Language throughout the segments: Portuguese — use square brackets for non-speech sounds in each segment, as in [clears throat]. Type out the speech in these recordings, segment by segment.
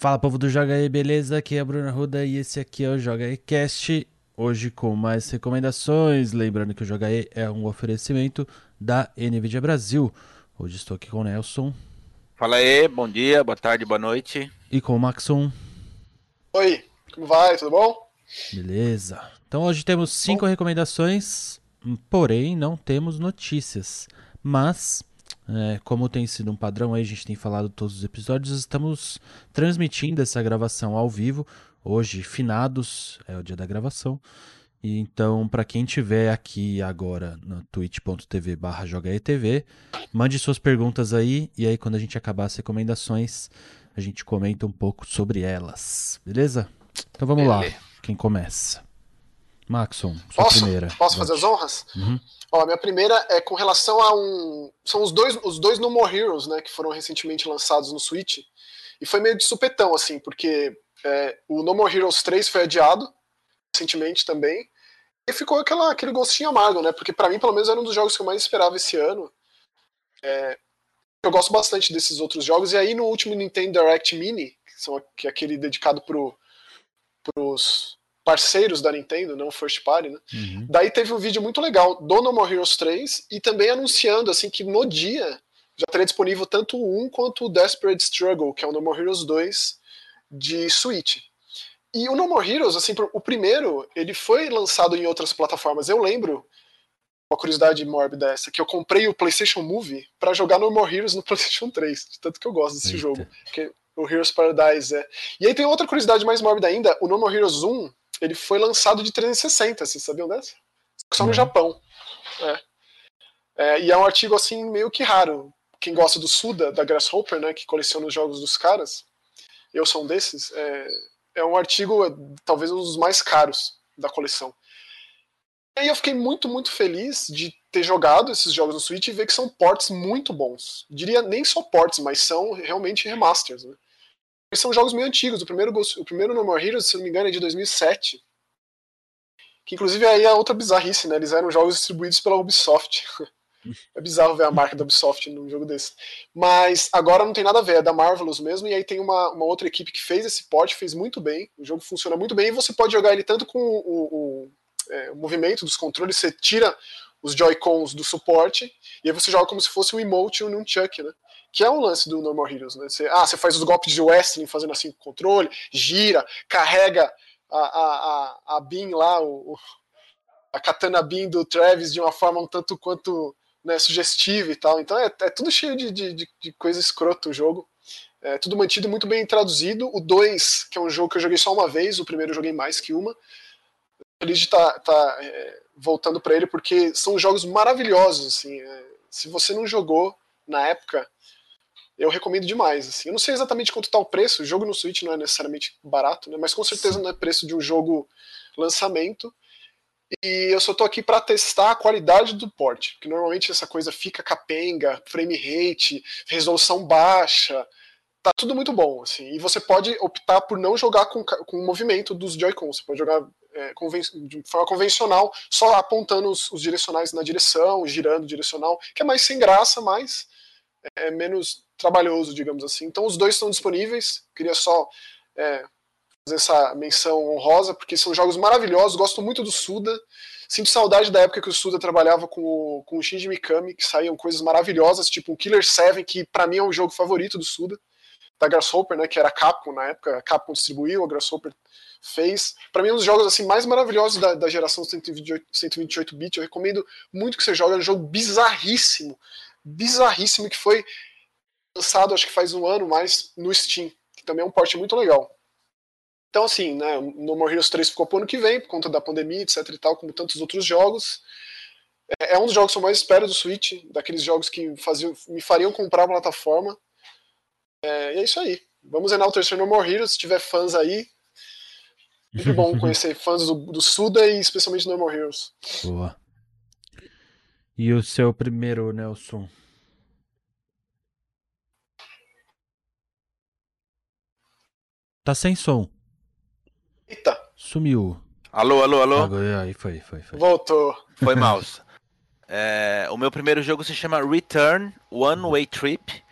Fala povo do Joga aí, beleza? Aqui é a Bruna Ruda e esse aqui é o Joga aí Cast. Hoje com mais recomendações. Lembrando que o Joga aí é um oferecimento da NVIDIA Brasil. Hoje estou aqui com o Nelson. Fala aí, bom dia, boa tarde, boa noite. E com o Maxon. Oi, como vai? Tudo bom? Beleza. Então hoje temos cinco bom. recomendações, porém não temos notícias. Mas é, como tem sido um padrão aí, a gente tem falado todos os episódios, estamos transmitindo essa gravação ao vivo. Hoje, finados, é o dia da gravação. E então, para quem tiver aqui agora no twitch.tv barra jogaetv, mande suas perguntas aí, e aí quando a gente acabar as recomendações, a gente comenta um pouco sobre elas, beleza? Então vamos Beleza. lá, quem começa? Maxon, sua posso, primeira. Posso fazer as honras? Uhum. Ó, a minha primeira é com relação a um. São os dois, os dois No More Heroes, né? Que foram recentemente lançados no Switch. E foi meio de supetão, assim, porque é, o No More Heroes 3 foi adiado recentemente também. E ficou aquela, aquele gostinho amargo, né? Porque para mim, pelo menos, era um dos jogos que eu mais esperava esse ano. É, eu gosto bastante desses outros jogos. E aí, no último Nintendo Direct Mini, que, são, que é aquele dedicado pro, pros parceiros da Nintendo, não first party, né? Uhum. Daí teve um vídeo muito legal do No More Heroes 3 e também anunciando assim que no dia já estaria disponível tanto o 1 quanto o Desperate Struggle, que é o No More Heroes 2 de Switch. E o No More Heroes, assim, o primeiro, ele foi lançado em outras plataformas. Eu lembro, uma curiosidade mórbida essa, que eu comprei o PlayStation Movie para jogar No More Heroes no [laughs] PlayStation 3, de tanto que eu gosto desse Eita. jogo. Que o Heroes Paradise é. E aí tem outra curiosidade mais mórbida ainda, o No More Heroes 1 ele foi lançado de 360, vocês sabiam dessa? Só no Japão. É. É, e é um artigo assim meio que raro. Quem gosta do Suda, da Grasshopper, né, que coleciona os jogos dos caras, eu sou um desses, é, é um artigo talvez um dos mais caros da coleção. E aí eu fiquei muito, muito feliz de ter jogado esses jogos no Switch e ver que são ports muito bons. Diria nem só ports, mas são realmente remasters. Né? São jogos meio antigos. O primeiro, o primeiro No More Heroes, se não me engano, é de 2007. Que inclusive aí é outra bizarrice, né? Eles eram jogos distribuídos pela Ubisoft. [laughs] É bizarro ver a marca da Ubisoft num jogo desse. Mas agora não tem nada a ver, é da Marvelous mesmo, e aí tem uma, uma outra equipe que fez esse port, fez muito bem, o jogo funciona muito bem, e você pode jogar ele tanto com o, o, é, o movimento dos controles, você tira os Joy-Cons do suporte, e aí você joga como se fosse um emote ou um Chuck, né? Que é um lance do No More Heroes, né? Você, ah, você faz os golpes de wrestling fazendo assim controle, gira, carrega a, a, a, a Beam lá, o, a Katana Beam do Travis de uma forma um tanto quanto né, sugestiva e tal. Então é, é tudo cheio de, de, de coisa escrota o jogo. É tudo mantido muito bem traduzido. O 2, que é um jogo que eu joguei só uma vez, o primeiro eu joguei mais que uma. Feliz de estar tá, tá, é, voltando para ele, porque são jogos maravilhosos. Assim, é, se você não jogou na época, eu recomendo demais. Assim. Eu não sei exatamente quanto está o preço, o jogo no Switch não é necessariamente barato, né? mas com certeza não é preço de um jogo lançamento. E eu só estou aqui para testar a qualidade do port, porque normalmente essa coisa fica capenga, frame rate, resolução baixa, tá tudo muito bom, assim. E você pode optar por não jogar com, com o movimento dos Joy-Cons, você pode jogar é, de forma convencional, só apontando os, os, direcionais na direção, girando o direcional, que é mais sem graça, mas é menos trabalhoso, digamos assim. Então os dois estão disponíveis. Queria só é, fazer essa menção honrosa, porque são jogos maravilhosos. Gosto muito do Suda. Sinto saudade da época que o Suda trabalhava com o, com o Shinji Mikami, que saíam coisas maravilhosas, tipo o Killer 7, que para mim é o jogo favorito do Suda, da Grasshopper, né, que era a Capcom na época. A Capcom distribuiu, a Grasshopper fez. Para mim, é um dos jogos assim mais maravilhosos da, da geração 128, 128 bit. Eu recomendo muito que você jogue. É um jogo bizarríssimo, bizarríssimo que foi lançado, acho que faz um ano mais, no Steam, que também é um porte muito legal. Então, assim, né, No More Heroes 3 ficou pro ano que vem, por conta da pandemia, etc e tal, como tantos outros jogos. É, é um dos jogos que eu mais espero do Switch, daqueles jogos que faziam, me fariam comprar uma plataforma. É, e é isso aí. Vamos enaltecer No More Heroes, se tiver fãs aí. Muito bom [laughs] conhecer fãs do, do Suda e especialmente No More Heroes. Boa. E o seu primeiro, Nelson? Tá sem som. Eita. Sumiu. Alô, alô, alô. Agora, aí foi, foi, foi. Voltou. Foi mouse. [laughs] é, o meu primeiro jogo se chama Return One Way Trip.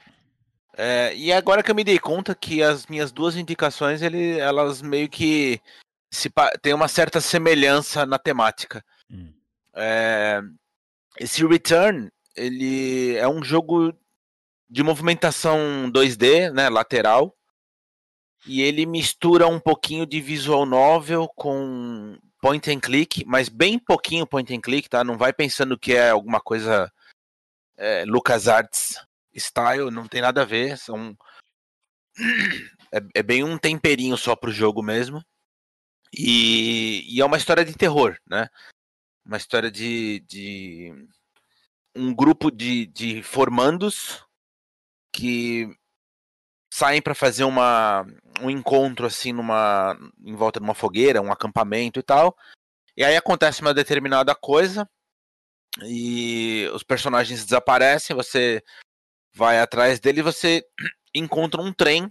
É, e agora que eu me dei conta que as minhas duas indicações, ele, elas meio que se, tem uma certa semelhança na temática. Hum. É, esse Return, ele é um jogo de movimentação 2D, né, lateral, e ele mistura um pouquinho de visual novel com point and click, mas bem pouquinho point and click, tá? Não vai pensando que é alguma coisa é, LucasArts style, não tem nada a ver, são [clears throat] é, é bem um temperinho só pro jogo mesmo. E, e, é uma história de terror, né? Uma história de, de um grupo de, de formandos que saem para fazer uma, um encontro assim numa em volta de uma fogueira, um acampamento e tal. E aí acontece uma determinada coisa e os personagens desaparecem, você vai atrás dele você [clears throat] encontra um trem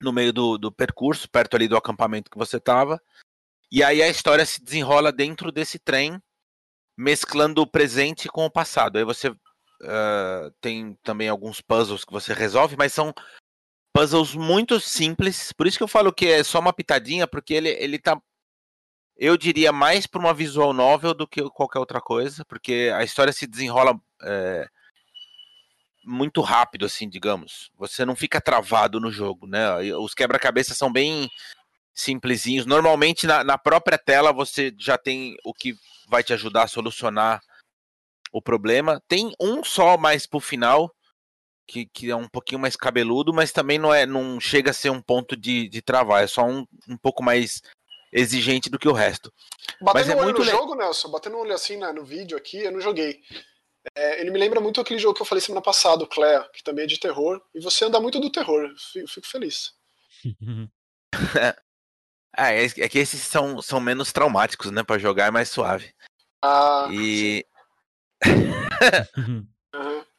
no meio do, do percurso, perto ali do acampamento que você estava. E aí a história se desenrola dentro desse trem, mesclando o presente com o passado. Aí você uh, tem também alguns puzzles que você resolve, mas são puzzles muito simples. Por isso que eu falo que é só uma pitadinha, porque ele, ele tá. Eu diria mais para uma visual novel do que qualquer outra coisa, porque a história se desenrola é, muito rápido, assim, digamos. Você não fica travado no jogo, né? Os quebra-cabeças são bem simplesinhos. Normalmente na, na própria tela você já tem o que vai te ajudar a solucionar o problema. Tem um só mais pro final, que, que é um pouquinho mais cabeludo, mas também não é não chega a ser um ponto de, de travar, é só um, um pouco mais exigente do que o resto. Batendo mas é muito no le... jogo, Nelson, batendo um olho assim né, no vídeo aqui, eu não joguei. É, ele me lembra muito aquele jogo que eu falei semana passada, o Claire, que também é de terror, e você anda muito do terror, eu fico feliz. [laughs] [laughs] ah, é, é, que esses são, são menos traumáticos, né, para jogar é mais suave. Ah, e... [laughs] uhum.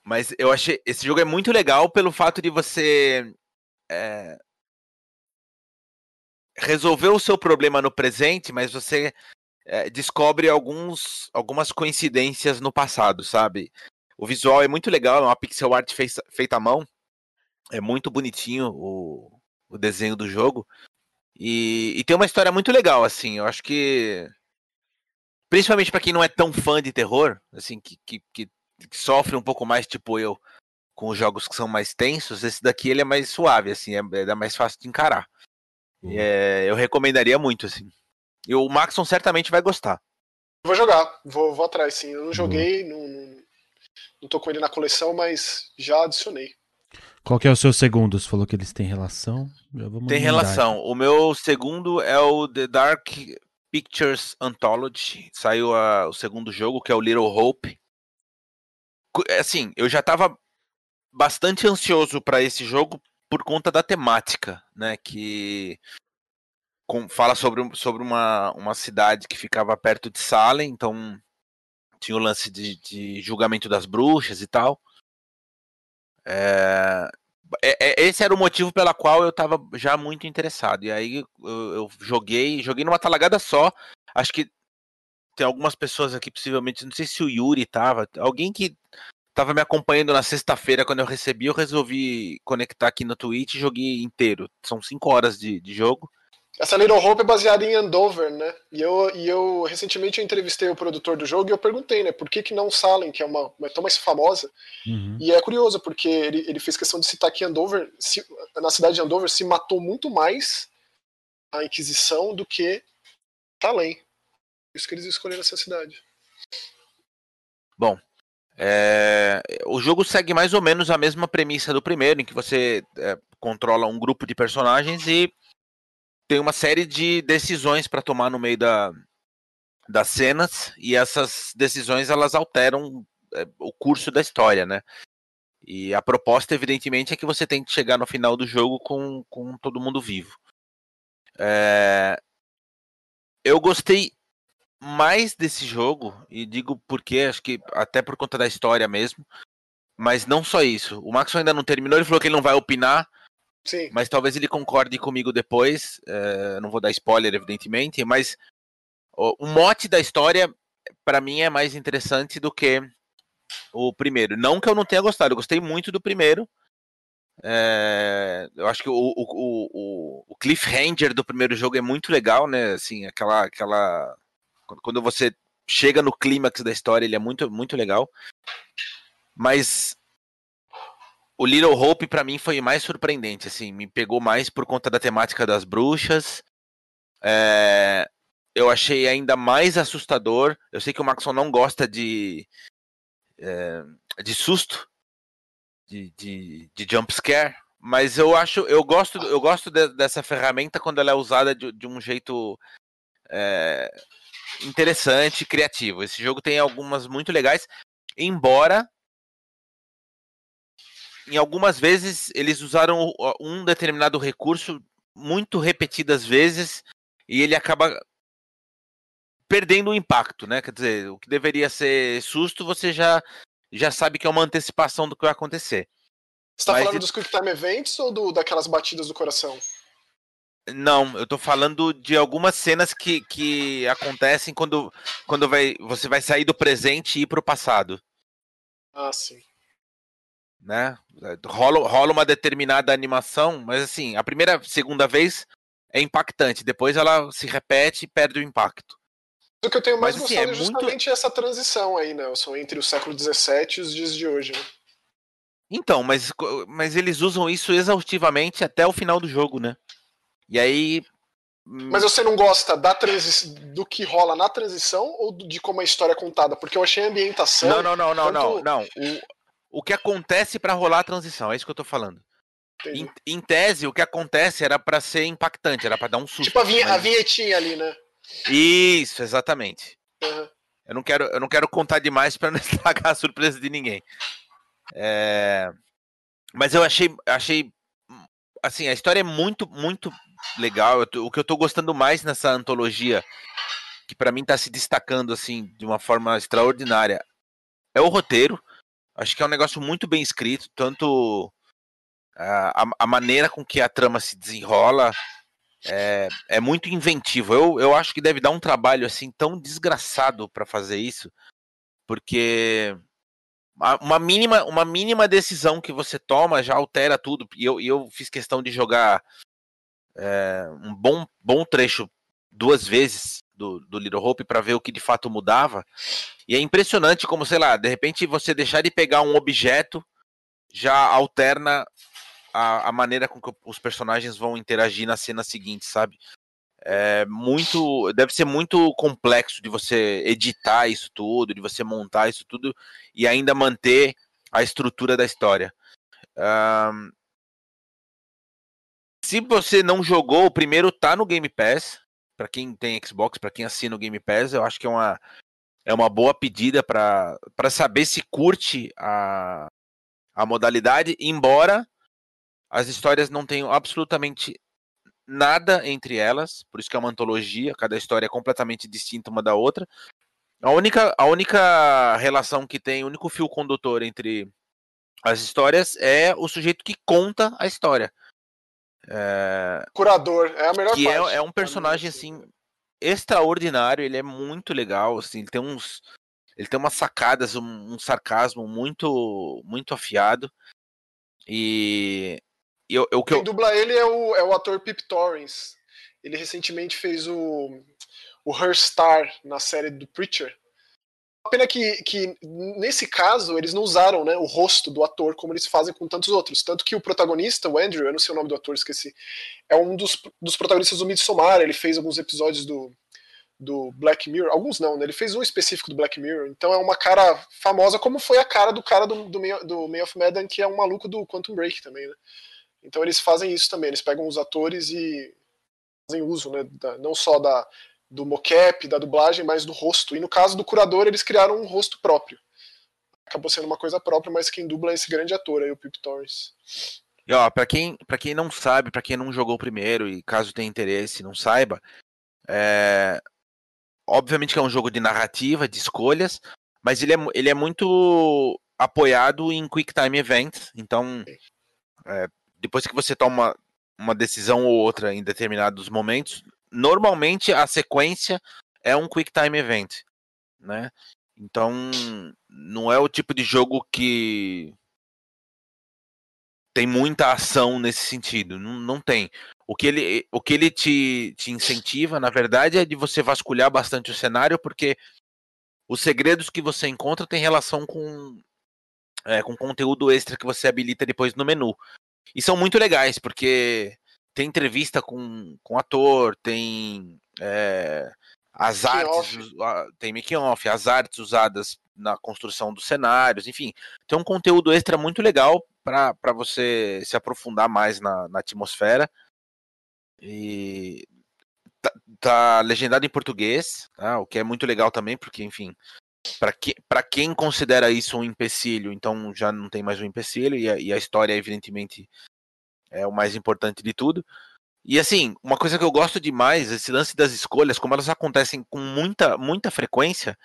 Mas eu achei. Esse jogo é muito legal pelo fato de você. É, resolver o seu problema no presente, mas você é, descobre alguns, algumas coincidências no passado, sabe? O visual é muito legal, é uma pixel art feita à mão. É muito bonitinho o, o desenho do jogo. E, e, tem uma história muito legal, assim. Eu acho que. Principalmente para quem não é tão fã de terror, assim, que, que, que que sofre um pouco mais, tipo eu, com os jogos que são mais tensos, esse daqui ele é mais suave, assim, é, é mais fácil de encarar. Uhum. É, eu recomendaria muito, assim. E o Maxon certamente vai gostar. Vou jogar, vou, vou atrás, sim. Eu não joguei, uhum. não, não, não tô com ele na coleção, mas já adicionei. Qual que é o seu segundo? Você falou que eles têm relação? Tem relação. O meu segundo é o The Dark Pictures Anthology. Saiu a, o segundo jogo, que é o Little Hope. É, assim, eu já estava bastante ansioso para esse jogo por conta da temática, né? Que com, fala sobre, sobre uma, uma cidade que ficava perto de Salem, então tinha o lance de, de julgamento das bruxas e tal. É, é, é esse era o motivo pela qual eu estava já muito interessado. E aí eu, joguei, joguei numa talagada só. Acho que tem algumas pessoas aqui, possivelmente, não sei se o Yuri tava, alguém que tava me acompanhando na sexta-feira quando eu recebi, eu resolvi conectar aqui no Twitch e joguei inteiro. São cinco horas de, de jogo. Essa Little Hope é baseada em Andover, né? E eu, e eu recentemente eu entrevistei o produtor do jogo e eu perguntei, né, por que, que não Salem, que é uma, uma tão mais famosa. Uhum. E é curioso, porque ele, ele fez questão de citar que Andover, se, na cidade de Andover, se matou muito mais a Inquisição do que Salem isso que eles escolheram essa cidade. Bom, é, o jogo segue mais ou menos a mesma premissa do primeiro, em que você é, controla um grupo de personagens e tem uma série de decisões para tomar no meio da, das cenas, e essas decisões elas alteram é, o curso da história, né? E a proposta, evidentemente, é que você tem que chegar no final do jogo com, com todo mundo vivo. É, eu gostei mais desse jogo, e digo porque, acho que até por conta da história mesmo, mas não só isso. O Max ainda não terminou, ele falou que ele não vai opinar, Sim. mas talvez ele concorde comigo depois. É, não vou dar spoiler, evidentemente, mas o, o mote da história, para mim, é mais interessante do que o primeiro. Não que eu não tenha gostado, eu gostei muito do primeiro. É, eu acho que o, o, o, o cliffhanger do primeiro jogo é muito legal, né? Assim, aquela, aquela quando você chega no clímax da história, ele é muito, muito legal. Mas o Little Hope para mim foi mais surpreendente, assim, me pegou mais por conta da temática das bruxas. É, eu achei ainda mais assustador. Eu sei que o Maxon não gosta de é, de susto, de, de, de jump scare, mas eu acho, eu gosto, eu gosto de, dessa ferramenta quando ela é usada de, de um jeito é, interessante, criativo. Esse jogo tem algumas muito legais, embora em algumas vezes eles usaram um determinado recurso muito repetidas vezes e ele acaba perdendo o impacto, né? Quer dizer, o que deveria ser susto, você já, já sabe que é uma antecipação do que vai acontecer. Você tá Mas falando dos Quick Time Events ou do, daquelas batidas do coração? Não, eu tô falando de algumas cenas que, que acontecem quando, quando vai, você vai sair do presente e ir pro passado. Ah, sim né? Rola, rola uma determinada animação, mas assim, a primeira, segunda vez é impactante, depois ela se repete e perde o impacto. O que eu tenho mais mas, assim, gostado assim, é, é justamente muito... essa transição aí, Nelson, entre o século XVII e os dias de hoje, né? Então, mas, mas eles usam isso exaustivamente até o final do jogo, né? E aí. Hum, mas você não gosta da transi... do que rola na transição ou de como a história é contada? Porque eu achei a ambientação. Não, não, não, não, tanto... não, não. O, o que acontece para rolar a transição, é isso que eu tô falando. Em, em, tese, o que acontece era para ser impactante, era para dar um susto. Tipo a, vinha, mas... a vinhetinha ali, né? Isso, exatamente. Uhum. Eu, não quero, eu não quero contar demais para não [laughs] estragar a surpresa de ninguém. É... Mas eu achei, achei. Assim, a história é muito, muito legal. Tô, o que eu tô gostando mais nessa antologia, que para mim tá se destacando assim de uma forma extraordinária, é o roteiro. Acho que é um negócio muito bem escrito, tanto a, a maneira com que a trama se desenrola é, é muito inventivo. Eu, eu acho que deve dar um trabalho assim tão desgraçado para fazer isso, porque uma mínima, uma mínima decisão que você toma já altera tudo. E eu, eu fiz questão de jogar é, um bom, bom trecho duas vezes do, do Little Hope para ver o que de fato mudava. E é impressionante como, sei lá, de repente você deixar de pegar um objeto já alterna a, a maneira com que os personagens vão interagir na cena seguinte, sabe? É muito. Deve ser muito complexo de você editar isso tudo, de você montar isso tudo e ainda manter a estrutura da história. Um, se você não jogou, o primeiro tá no Game Pass para quem tem Xbox, para quem assina o Game Pass, eu acho que é uma, é uma boa pedida para saber se curte a, a modalidade, embora as histórias não tenham absolutamente nada entre elas, por isso que é uma antologia, cada história é completamente distinta uma da outra. A única, a única relação que tem, o único fio condutor entre as histórias é o sujeito que conta a história. É... Curador, é a melhor que é, parte. É, é um personagem, assim, extraordinário, ele é muito legal, assim, ele tem uns... Ele tem umas sacadas, um, um sarcasmo muito muito afiado. E eu, eu, Quem eu... dubla ele é o, é o ator Pip Torrens. Ele recentemente fez o, o Her Star na série do Preacher. Pena que, que nesse caso eles não usaram né, o rosto do ator como eles fazem com tantos outros. Tanto que o protagonista, o Andrew, eu não sei o nome do ator, esqueci, é um dos, dos protagonistas do Midsommar. Ele fez alguns episódios do, do Black Mirror. Alguns não, né? Ele fez um específico do Black Mirror. Então é uma cara famosa, como foi a cara do cara do, do, do May of Medan, que é um maluco do Quantum Break também, né? Então eles fazem isso também. Eles pegam os atores e fazem uso, né? Da, não só da do mocap, da dublagem, mas do rosto. E no caso do curador, eles criaram um rosto próprio. Acabou sendo uma coisa própria, mas quem dubla é esse grande ator aí, o Pip Torres. E ó, pra quem, pra quem não sabe, para quem não jogou primeiro e caso tenha interesse não saiba, é... obviamente que é um jogo de narrativa, de escolhas, mas ele é, ele é muito apoiado em Quick Time Events, então é, depois que você toma uma decisão ou outra em determinados momentos, normalmente a sequência é um quick time event, né? Então não é o tipo de jogo que tem muita ação nesse sentido. Não, não tem. O que ele, o que ele te, te incentiva, na verdade, é de você vasculhar bastante o cenário, porque os segredos que você encontra têm relação com, é, com conteúdo extra que você habilita depois no menu. E são muito legais, porque tem entrevista com, com ator, tem é, as artes, tem making off, as artes usadas na construção dos cenários, enfim, tem um conteúdo extra muito legal para você se aprofundar mais na, na atmosfera. E tá, tá, legendado em português, tá? o que é muito legal também, porque, enfim, para que, quem considera isso um empecilho, então já não tem mais um empecilho, e a, e a história, evidentemente, é o mais importante de tudo. E assim, uma coisa que eu gosto demais, esse lance das escolhas, como elas acontecem com muita, muita frequência,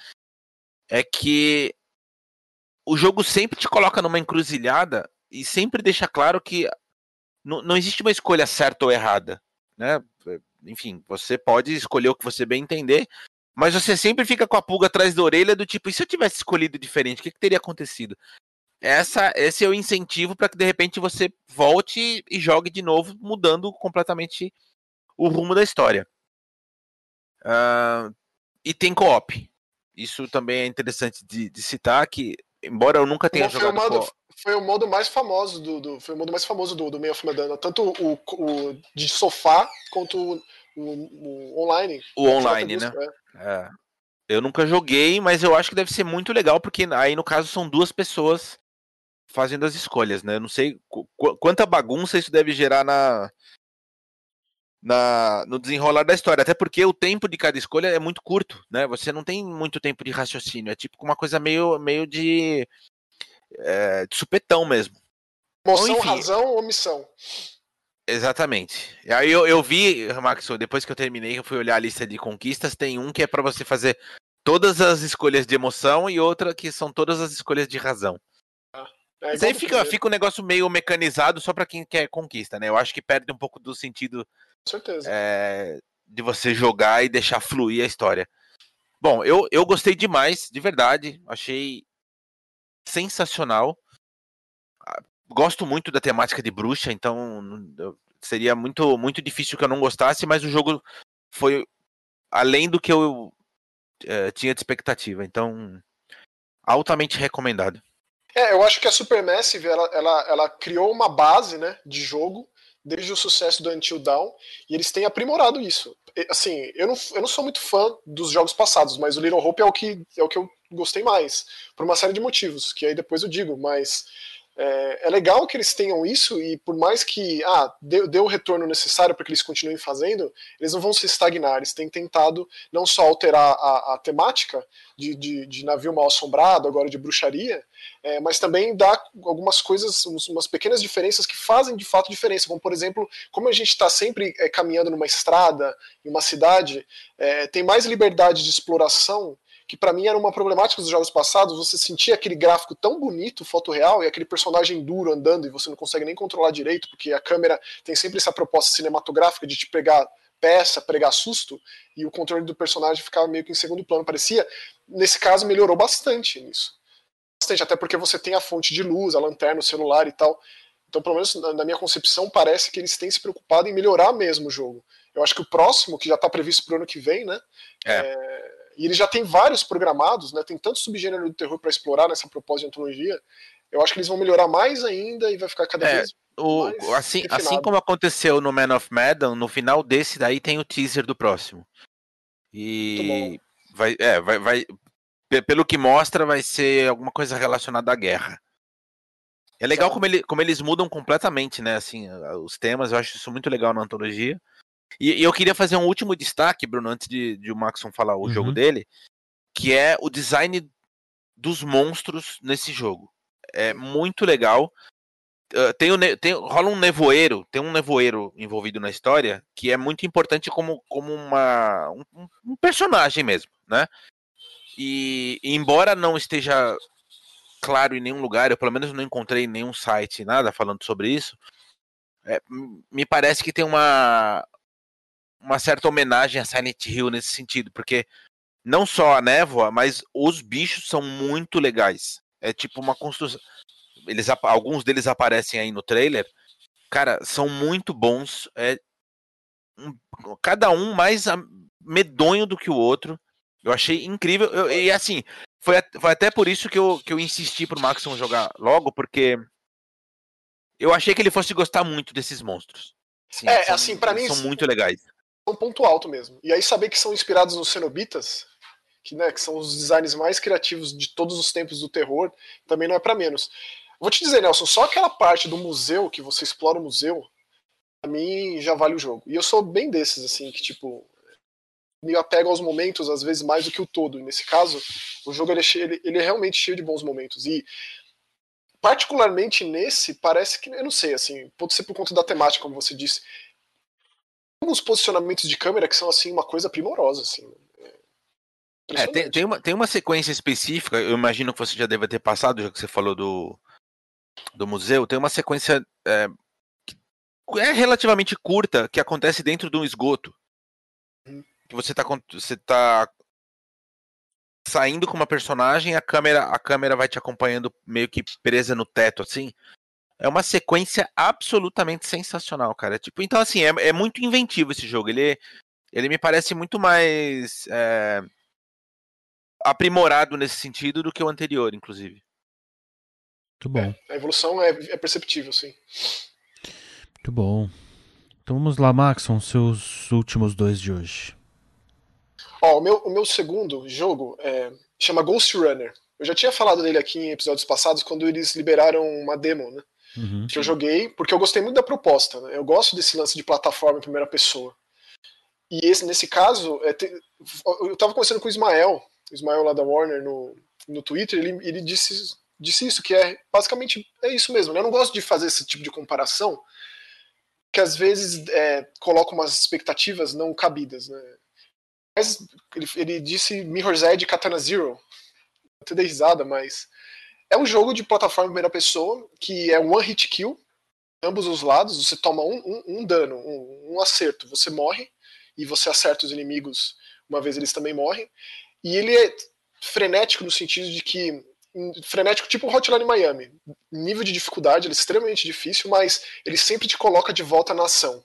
é que o jogo sempre te coloca numa encruzilhada e sempre deixa claro que não, existe uma escolha certa ou errada, né? Enfim, você pode escolher o que você bem entender, mas você sempre fica com a pulga atrás da orelha do tipo, e se eu tivesse escolhido diferente, o que, que teria acontecido? Essa, esse é o incentivo para que de repente você volte e jogue de novo, mudando completamente o rumo da história. Uh, e tem co-op. Isso também é interessante de, de citar que, embora eu nunca tenha jogado. Foi o, modo, foi o modo mais famoso do, do, foi o modo mais famoso do, do Meio Madonna, tanto o, o de sofá quanto o, o, o online. O online, né? É. é. Eu nunca joguei, mas eu acho que deve ser muito legal, porque aí no caso são duas pessoas fazendo as escolhas, né? Eu não sei qu quanta bagunça isso deve gerar na, na, no desenrolar da história. Até porque o tempo de cada escolha é muito curto, né? Você não tem muito tempo de raciocínio. É tipo uma coisa meio, meio de, é, de supetão mesmo. Moção, então, razão ou omissão. Exatamente. E aí eu, eu vi, Max, depois que eu terminei, eu fui olhar a lista de conquistas, tem um que é para você fazer todas as escolhas de emoção e outra que são todas as escolhas de razão. É Mas aí fica, fica um negócio meio mecanizado só para quem quer conquista, né? Eu acho que perde um pouco do sentido certeza. É, de você jogar e deixar fluir a história. Bom, eu, eu gostei demais, de verdade. Achei sensacional. Ah, gosto muito da temática de bruxa, então seria muito, muito difícil que eu não gostasse, mas o jogo foi além do que eu é, tinha de expectativa. Então, altamente recomendado. É, eu acho que a Supermassive ela, ela, ela criou uma base né, de jogo desde o sucesso do Until Dawn, e eles têm aprimorado isso. Assim, eu não, eu não sou muito fã dos jogos passados, mas o Little Hope é o que, é o que eu gostei mais, por uma série de motivos, que aí depois eu digo, mas é, é, legal que eles tenham isso e por mais que ah, dê, dê o retorno necessário para que eles continuem fazendo, eles não vão se estagnar. Eles têm tentado não só alterar a, a temática de, de, de, navio mal assombrado, agora de bruxaria, é, mas também dar algumas coisas, umas pequenas diferenças que fazem de fato diferença. Como por exemplo, como a gente está sempre é, caminhando numa estrada, em uma cidade, é, tem mais liberdade de exploração que para mim era uma problemática dos jogos passados, você sentia aquele gráfico tão bonito, foto real, e aquele personagem duro andando e você não consegue nem controlar direito, porque a câmera tem sempre essa proposta cinematográfica de te pegar peça, pregar susto, e o controle do personagem ficava meio que em segundo plano, parecia. Nesse caso, melhorou bastante nisso. Bastante, até porque você tem a fonte de luz, a lanterna, o celular e tal. Então, pelo menos na minha concepção, parece que eles têm se preocupado em melhorar mesmo o jogo. Eu acho que o próximo, que já está previsto para o ano que vem, né? É. É, e ele já tem vários programados, né? Tem tanto subgênero do terror para explorar nessa proposta de antologia. Eu acho que eles vão melhorar mais ainda e vai ficar cada é, vez o, assim, assim como aconteceu no Man of Medan, no final desse daí tem o teaser do próximo. E vai, é, vai, vai, pelo que mostra, vai ser alguma coisa relacionada à guerra. É legal como, ele, como eles mudam completamente, né? Assim, os temas, eu acho isso muito legal na antologia. E, e eu queria fazer um último destaque, Bruno, antes de, de o Maxon falar o uhum. jogo dele, que é o design dos monstros nesse jogo. É muito legal. Uh, tem, o, tem rola um nevoeiro, tem um nevoeiro envolvido na história que é muito importante como, como uma, um, um personagem mesmo, né? E, embora não esteja claro em nenhum lugar, eu pelo menos não encontrei nenhum site nada falando sobre isso, é, me parece que tem uma, uma certa homenagem a Silent Hill nesse sentido, porque não só a névoa, mas os bichos são muito legais. É tipo uma construção. eles, alguns deles aparecem aí no trailer, cara, são muito bons. É, um, cada um mais medonho do que o outro. Eu achei incrível. Eu, e assim, foi, foi até por isso que eu, que eu insisti pro Maxon jogar logo, porque eu achei que ele fosse gostar muito desses monstros. Sim, é, são, assim, para mim. São muito legais. É um ponto alto mesmo. E aí saber que são inspirados nos Cenobitas, que, né, que são os designs mais criativos de todos os tempos do terror, também não é para menos. Vou te dizer, Nelson, só aquela parte do museu que você explora o museu, pra mim já vale o jogo. E eu sou bem desses, assim, que tipo, me apego aos momentos, às vezes mais do que o todo. E nesse caso, o jogo ele é, cheio, ele, ele é realmente cheio de bons momentos. E particularmente nesse, parece que, eu não sei, assim, pode ser por conta da temática, como você disse. Alguns posicionamentos de câmera que são, assim, uma coisa primorosa, assim. É, tem, tem, uma, tem uma sequência específica, eu imagino que você já deve ter passado, já que você falou do, do museu, tem uma sequência é, que é relativamente curta que acontece dentro de um esgoto. Uhum. Que você tá, você tá saindo com uma personagem, a câmera, a câmera vai te acompanhando meio que presa no teto, assim. É uma sequência absolutamente sensacional, cara. Tipo, então, assim, é, é muito inventivo esse jogo. Ele, ele me parece muito mais é, aprimorado nesse sentido do que o anterior, inclusive. Muito bom. É, a evolução é, é perceptível, sim. Muito bom. Então vamos lá, Maxon, seus últimos dois de hoje. Ó, o meu, o meu segundo jogo é, chama Ghost Runner. Eu já tinha falado dele aqui em episódios passados, quando eles liberaram uma demo, né? Uhum. Que eu joguei, porque eu gostei muito da proposta. Né? Eu gosto desse lance de plataforma em primeira pessoa. E esse, nesse caso, é, te, eu tava conversando com o Ismael, o Ismael lá da Warner, no, no Twitter, ele, ele disse, disse isso, que é basicamente é isso mesmo. Né? Eu não gosto de fazer esse tipo de comparação, que às vezes é, coloca umas expectativas não cabidas. Né? Mas ele, ele disse Mirror's Edge Katana Zero. Até dei risada, mas. É um jogo de plataforma em primeira pessoa que é one hit kill, ambos os lados. Você toma um, um, um dano, um, um, acerto, você morre, e você acerta os inimigos uma vez eles também morrem. E ele é frenético no sentido de que. Frenético tipo Hotline Miami. Nível de dificuldade ele é extremamente difícil, mas ele sempre te coloca de volta na ação.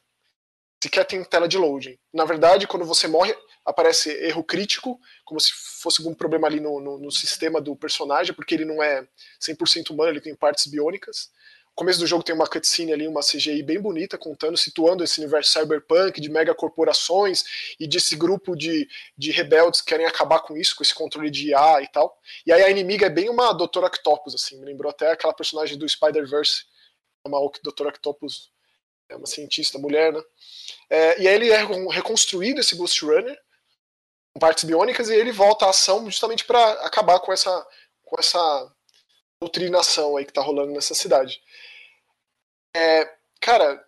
Sequer tem tela de loading. Na verdade, quando você morre, aparece erro crítico, como se fosse algum problema ali no, no, no sistema do personagem, porque ele não é 100% humano, ele tem partes biônicas. No começo do jogo tem uma cutscene ali, uma CGI bem bonita, contando, situando esse universo cyberpunk, de megacorporações e desse grupo de, de rebeldes que querem acabar com isso, com esse controle de IA e tal. E aí a inimiga é bem uma Doutora Octopus, assim, me lembrou até aquela personagem do Spider-Verse, uma Doutora Octopus, é uma cientista mulher, né? É, e aí ele é reconstruído, esse Ghost Runner, partes biônicas e ele volta à ação justamente para acabar com essa com essa doutrinação aí que tá rolando nessa cidade. É, cara,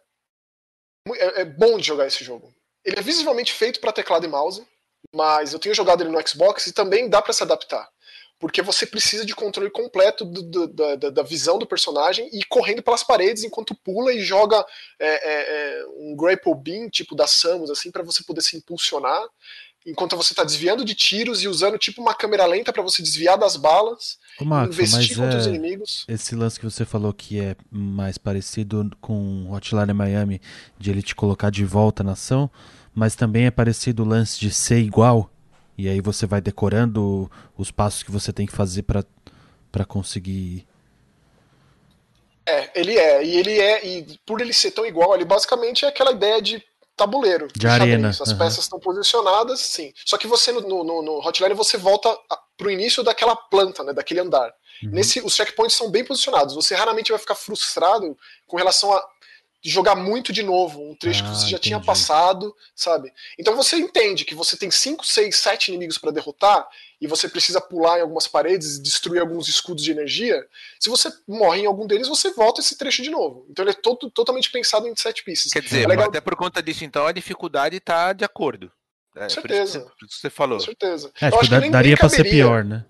é, é bom de jogar esse jogo. Ele é visivelmente feito para teclado e mouse, mas eu tenho jogado ele no Xbox e também dá para se adaptar. Porque você precisa de controle completo do, do, da, da, visão do personagem e correndo pelas paredes enquanto pula e joga é, é, é um grapple beam, tipo da Samus, assim, para você poder se impulsionar enquanto você está desviando de tiros e usando tipo uma câmera lenta para você desviar das balas, Ô, Max, investir contra é... os inimigos. Esse lance que você falou que é mais parecido com Hotline Miami, de ele te colocar de volta na ação, mas também é parecido o lance de ser igual, e aí você vai decorando os passos que você tem que fazer para conseguir é, ele é, e ele é, e por ele ser tão igual, ele basicamente é aquela ideia de tabuleiro de, arena. As uhum. peças estão posicionadas, sim. Só que você no, no, no Hotline você volta pro início daquela planta, né, daquele andar. Uhum. Nesse, os checkpoints são bem posicionados. Você raramente vai ficar frustrado com relação a jogar muito de novo, um trecho ah, que você já entendi. tinha passado, sabe? Então você entende que você tem 5, 6, 7 inimigos para derrotar e você precisa pular em algumas paredes e destruir alguns escudos de energia. Se você morre em algum deles, você volta esse trecho de novo. Então ele é todo, totalmente pensado em set pieces. Quer dizer, é legal... até por conta disso, então a dificuldade está de acordo. É, Com certeza. Por isso, que você falou. Com certeza. É, eu acho que daria para ser pior, né?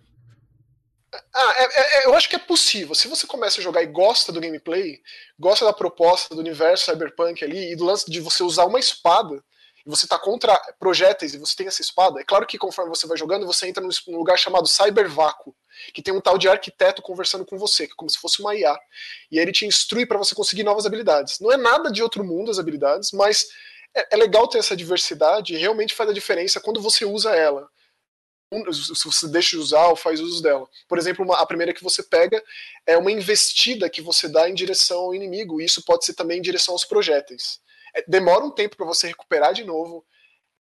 Ah, é, é, é, eu acho que é possível. Se você começa a jogar e gosta do gameplay, gosta da proposta do universo cyberpunk ali e do lance de você usar uma espada, e você tá contra projéteis e você tem essa espada, é claro que conforme você vai jogando, você entra num lugar chamado Cybervácuo, que tem um tal de arquiteto conversando com você, que é como se fosse uma IA. E aí ele te instrui para você conseguir novas habilidades. Não é nada de outro mundo as habilidades, mas é, é legal ter essa diversidade e realmente faz a diferença quando você usa ela se você deixa de usar ou faz uso dela. Por exemplo, uma, a primeira que você pega é uma investida que você dá em direção ao inimigo, e isso pode ser também em direção aos projéteis. É, demora um tempo para você recuperar de novo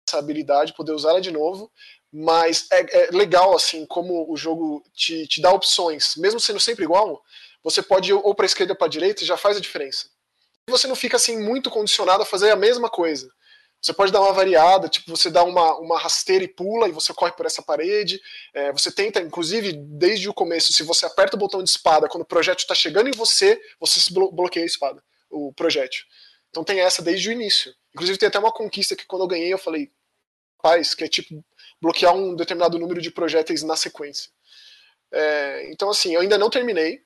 essa habilidade, poder usá-la de novo, mas é, é, legal assim como o jogo te, te dá opções, mesmo sendo sempre igual, você pode ir ou para esquerda ou para direita e já faz a diferença. E você não fica assim muito condicionado a fazer a mesma coisa. Você pode dar uma variada, tipo, você dá uma, uma rasteira e pula e você corre por essa parede. É, você tenta, inclusive, desde o começo, se você aperta o botão de espada, quando o projétil está chegando em você, você se blo bloqueia a espada, o projétil. Então tem essa desde o início. Inclusive tem até uma conquista que quando eu ganhei eu falei, paz, que é tipo bloquear um determinado número de projéteis na sequência. É, então assim, eu ainda não terminei,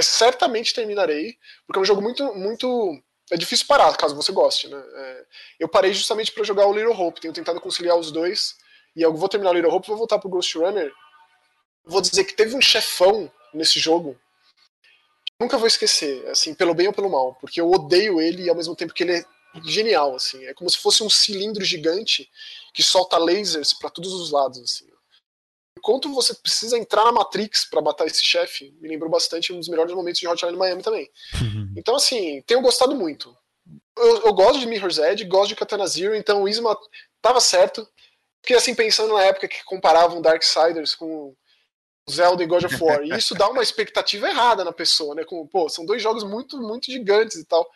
certamente terminarei, porque é um jogo muito, muito é difícil parar, caso você goste, né? É, eu parei justamente para jogar o Little Hope, tenho tentado conciliar os dois, e eu vou terminar o Little Hope, vou voltar pro Ghost Runner. Vou dizer que teve um chefão nesse jogo que nunca vou esquecer, assim, pelo bem ou pelo mal, porque eu odeio ele e ao mesmo tempo que ele é genial, assim, é como se fosse um cilindro gigante que solta lasers para todos os lados, assim. Enquanto você precisa entrar na Matrix para matar esse chefe, me lembrou bastante um dos melhores momentos de Hotline Miami também. Uhum. Então, assim, tenho gostado muito. Eu, eu, gosto de Mirror's Edge, gosto de Katana Zero, então o Isma tava certo. Fiquei assim pensando na época que comparavam Darksiders com Zelda e God of War. E isso dá uma expectativa errada na pessoa, né? Como, pô, são dois jogos muito, muito gigantes e tal.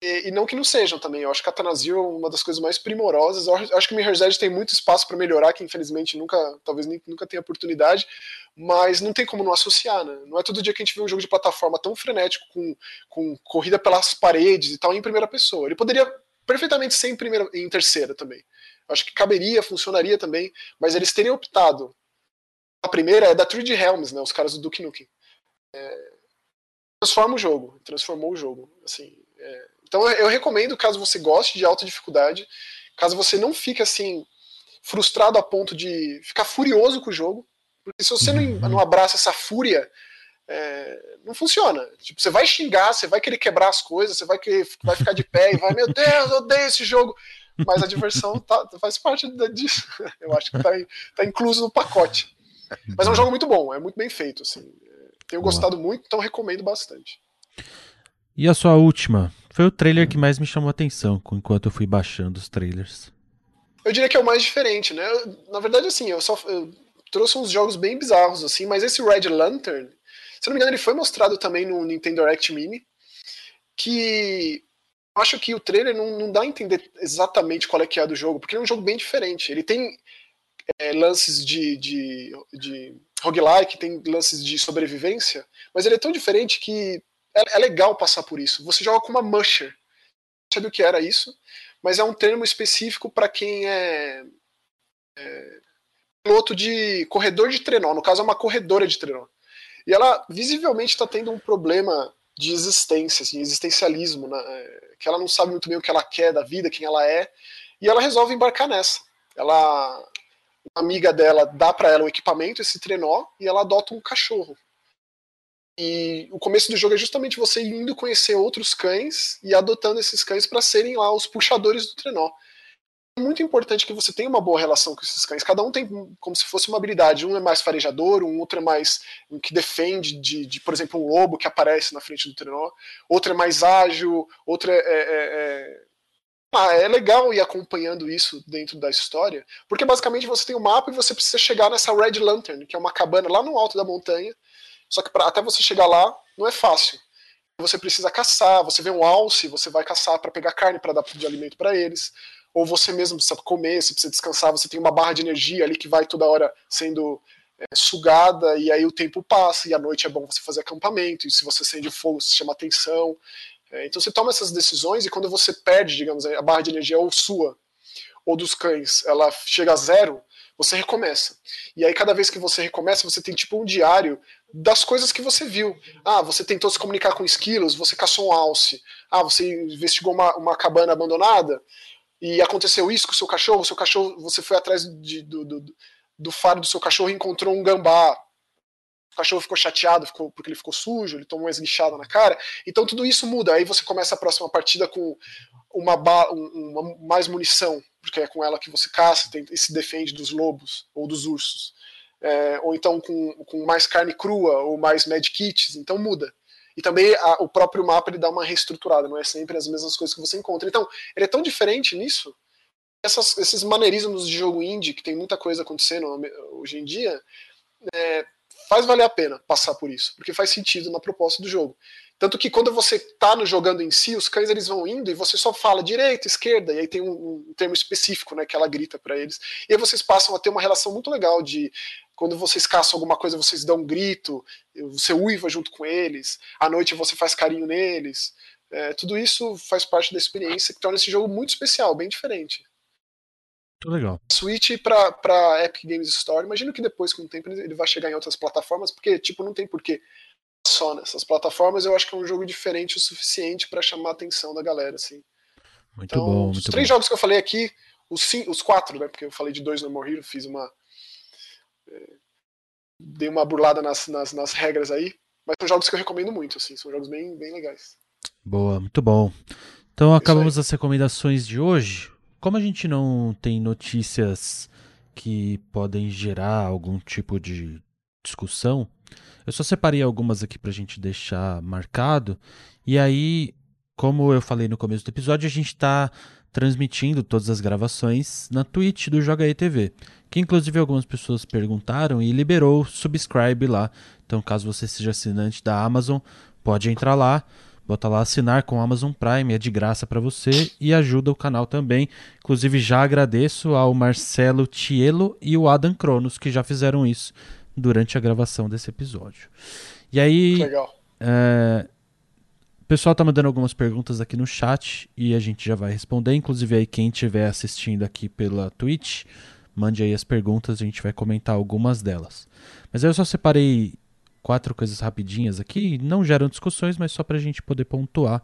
E, e, não que não sejam também. Eu acho que Katana Zero é uma das coisas mais primorosas. Eu acho que Mirror's Edge tem muito espaço para melhorar, que infelizmente nunca, talvez nem, nunca tenha oportunidade, mas não tem como não associar, né? Não é todo dia que a gente vê um jogo de plataforma tão frenético, com, com corrida pelas paredes e tal, em primeira pessoa. Ele poderia perfeitamente ser em, primeira, em terceira também. Eu acho que caberia, funcionaria também, mas eles terem optado. A primeira é da 3D Helms, né? Os caras do Duke Nukem. É, transforma o jogo, transformou o jogo. Assim, é, então eu recomendo, caso você goste de alta dificuldade, caso você não fique assim, frustrado a ponto de ficar furioso com o jogo, porque se você não, uhum. não abraça essa fúria, é, não funciona. Tipo, você vai xingar, você vai querer quebrar as coisas, você vai, querer, vai ficar de pé e vai, meu Deus, eu odeio esse jogo. Mas a diversão tá, faz parte disso. [laughs] Eu acho que tá, tá incluso no pacote. Mas é um jogo muito bom, é muito bem feito. Assim. Tenho gostado muito, então recomendo bastante. E a sua última? Foi o trailer que mais me chamou a atenção enquanto eu fui baixando os trailers. Eu diria que é o mais diferente, né? Na verdade, assim, eu só eu trouxe uns jogos bem bizarros, assim, mas esse Red Lantern, se não me engano, ele foi mostrado também no Nintendo Direct Mini, que eu acho que o trailer não, não dá a entender exatamente qual é que é do jogo, porque ele é um jogo bem diferente. Ele tem é, lances de, de, de roguelike, tem lances de sobrevivência, mas ele é tão diferente que é, é legal passar por isso. Você joga com uma musher. Não sabe o que era isso, mas é um termo específico para quem é, é, piloto de corredor de trenó. No caso, é uma corredora de trenó. E ela visivelmente está tendo um problema de existência, assim, existencialismo, né? que ela não sabe muito bem o que ela quer da vida, quem ela é, e ela resolve embarcar nessa. Ela, uma amiga dela dá para ela o equipamento, esse trenó, e ela adota um cachorro. E o começo do jogo é justamente você indo conhecer outros cães e adotando esses cães para serem lá os puxadores do trenó. É muito importante que você tenha uma boa relação com esses cães. Cada um tem como se fosse uma habilidade. Um é mais farejador, um outro é mais um que defende de, de, por exemplo, um lobo que aparece na frente do trenó. Outro é mais ágil, outro é, é, é, é... Ah, é legal ir acompanhando isso dentro da história, porque basicamente você tem um mapa e você precisa chegar nessa Red Lantern, que é uma cabana lá no alto da montanha, só que pra, até você chegar lá não é fácil. Você precisa caçar, você vê um alce, você vai caçar para pegar carne para dar de alimento para eles. Ou você mesmo precisa comer, você precisa descansar, você tem uma barra de energia ali que vai toda hora sendo é, sugada e aí o tempo passa e à noite é bom você fazer acampamento e se você acende fogo você chama atenção. É, então você toma essas decisões e quando você perde, digamos, a barra de energia ou sua ou dos cães, ela chega a zero, você recomeça. E aí, cada vez que você recomeça, você tem tipo um diário das coisas que você viu. Ah, você tentou se comunicar com esquilos, você caçou um alce. Ah, você investigou uma, uma cabana abandonada. e aconteceu isso com o seu cachorro, seu cachorro, você foi atrás de, do, do, do faro do seu cachorro e encontrou um gambá. O cachorro ficou chateado ficou, porque ele ficou sujo, ele tomou uma esguichada na cara. Então tudo isso muda. Aí você começa a próxima partida com uma, uma mais munição, porque é com ela que você caça tem, e se defende dos lobos ou dos ursos. É, ou então com, com mais carne crua ou mais medkits, então muda. E também a, o próprio mapa ele dá uma reestruturada, não é sempre as mesmas coisas que você encontra. Então, ele é tão diferente nisso. Essas, esses maneirismos de jogo indie, que tem muita coisa acontecendo hoje em dia, é, faz valer a pena passar por isso, porque faz sentido na proposta do jogo. Tanto que quando você está no jogando em si, os cães eles vão indo e você só fala direita, esquerda, e aí tem um, um termo específico né, que ela grita para eles. E aí vocês passam a ter uma relação muito legal de quando vocês caçam alguma coisa, vocês dão um grito, você uiva junto com eles, à noite você faz carinho neles. É, tudo isso faz parte da experiência que torna esse jogo muito especial, bem diferente. Muito legal. Switch para Epic Games Store, imagino que depois, com o tempo, ele vai chegar em outras plataformas, porque, tipo, não tem porquê só nessas plataformas. Eu acho que é um jogo diferente o suficiente para chamar a atenção da galera, assim. Muito então, bom. Muito os três bom. jogos que eu falei aqui, os, cinco, os quatro, né? Porque eu falei de dois no More Hero, fiz uma dei uma burlada nas, nas, nas, regras aí. Mas são jogos que eu recomendo muito, assim. São jogos bem, bem legais. Boa, muito bom. Então acabamos as recomendações de hoje. Como a gente não tem notícias que podem gerar algum tipo de discussão, eu só separei algumas aqui pra gente deixar marcado. E aí, como eu falei no começo do episódio, a gente está transmitindo todas as gravações na Twitch do Joga TV que inclusive algumas pessoas perguntaram e liberou subscribe lá. Então, caso você seja assinante da Amazon, pode entrar lá, bota lá assinar com Amazon Prime, é de graça para você e ajuda o canal também. Inclusive, já agradeço ao Marcelo Tielo e o Adam Cronos que já fizeram isso durante a gravação desse episódio. E aí, Legal. É, o pessoal tá mandando algumas perguntas aqui no chat e a gente já vai responder. Inclusive aí quem estiver assistindo aqui pela Twitch, Mande aí as perguntas, a gente vai comentar algumas delas. Mas eu só separei quatro coisas rapidinhas aqui, não geram discussões, mas só para a gente poder pontuar.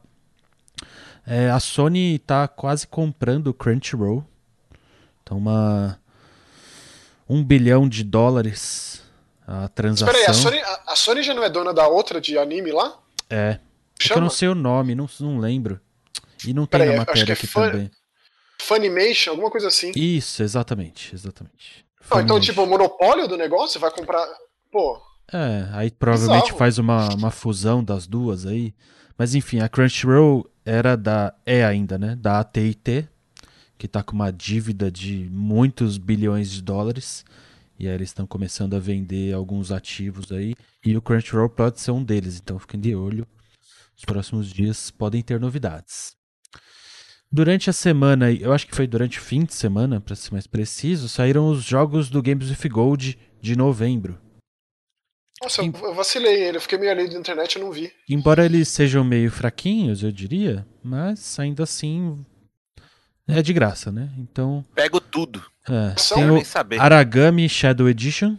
É, a Sony está quase comprando o Crunchyroll. Então, uma. Um bilhão de dólares a transação. Espera aí, a Sony, a, a Sony já não é dona da outra de anime lá? É. é eu não sei o nome, não, não lembro. E não tem na matéria é aqui também. Funimation, alguma coisa assim. Isso, exatamente, exatamente. Ah, então, tipo, o monopólio do negócio vai comprar. Pô. É, aí provavelmente bizarro. faz uma, uma fusão das duas aí. Mas enfim, a Crunchyroll era da. É ainda, né? Da ATT, que tá com uma dívida de muitos bilhões de dólares. E aí eles estão começando a vender alguns ativos aí. E o Crunchyroll pode ser um deles, então fiquem de olho. Os próximos dias podem ter novidades. Durante a semana, eu acho que foi durante o fim de semana, para ser mais preciso, saíram os jogos do Games with Gold de novembro. Nossa, em... eu vacilei ele, eu fiquei meio ali na internet e não vi. Embora eles sejam meio fraquinhos, eu diria, mas ainda assim é de graça, né? Então. Pego tudo. É, tem o Aragami Shadow Edition.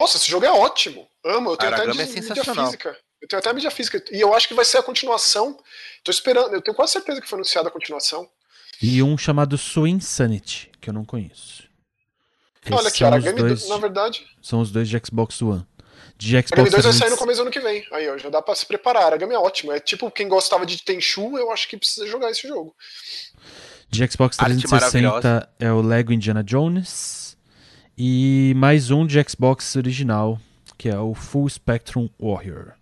Nossa, esse jogo é ótimo. Amo, eu tenho Aragami até de, é sensacional. física. Eu tenho até a mídia física. E eu acho que vai ser a continuação. Tô esperando, eu tenho quase certeza que foi anunciada a continuação. E um chamado Swing Insanity, que eu não conheço. Esses Olha aqui, Aragami, dois, na verdade. São os dois de Xbox One. De Xbox Aragami 2 vai sair no começo do ano que vem. Aí, ó, já dá pra se preparar. Aragami é ótimo. É tipo, quem gostava de Tenchu, eu acho que precisa jogar esse jogo. De Xbox 360 é o Lego Indiana Jones. E mais um de Xbox original, que é o Full Spectrum Warrior.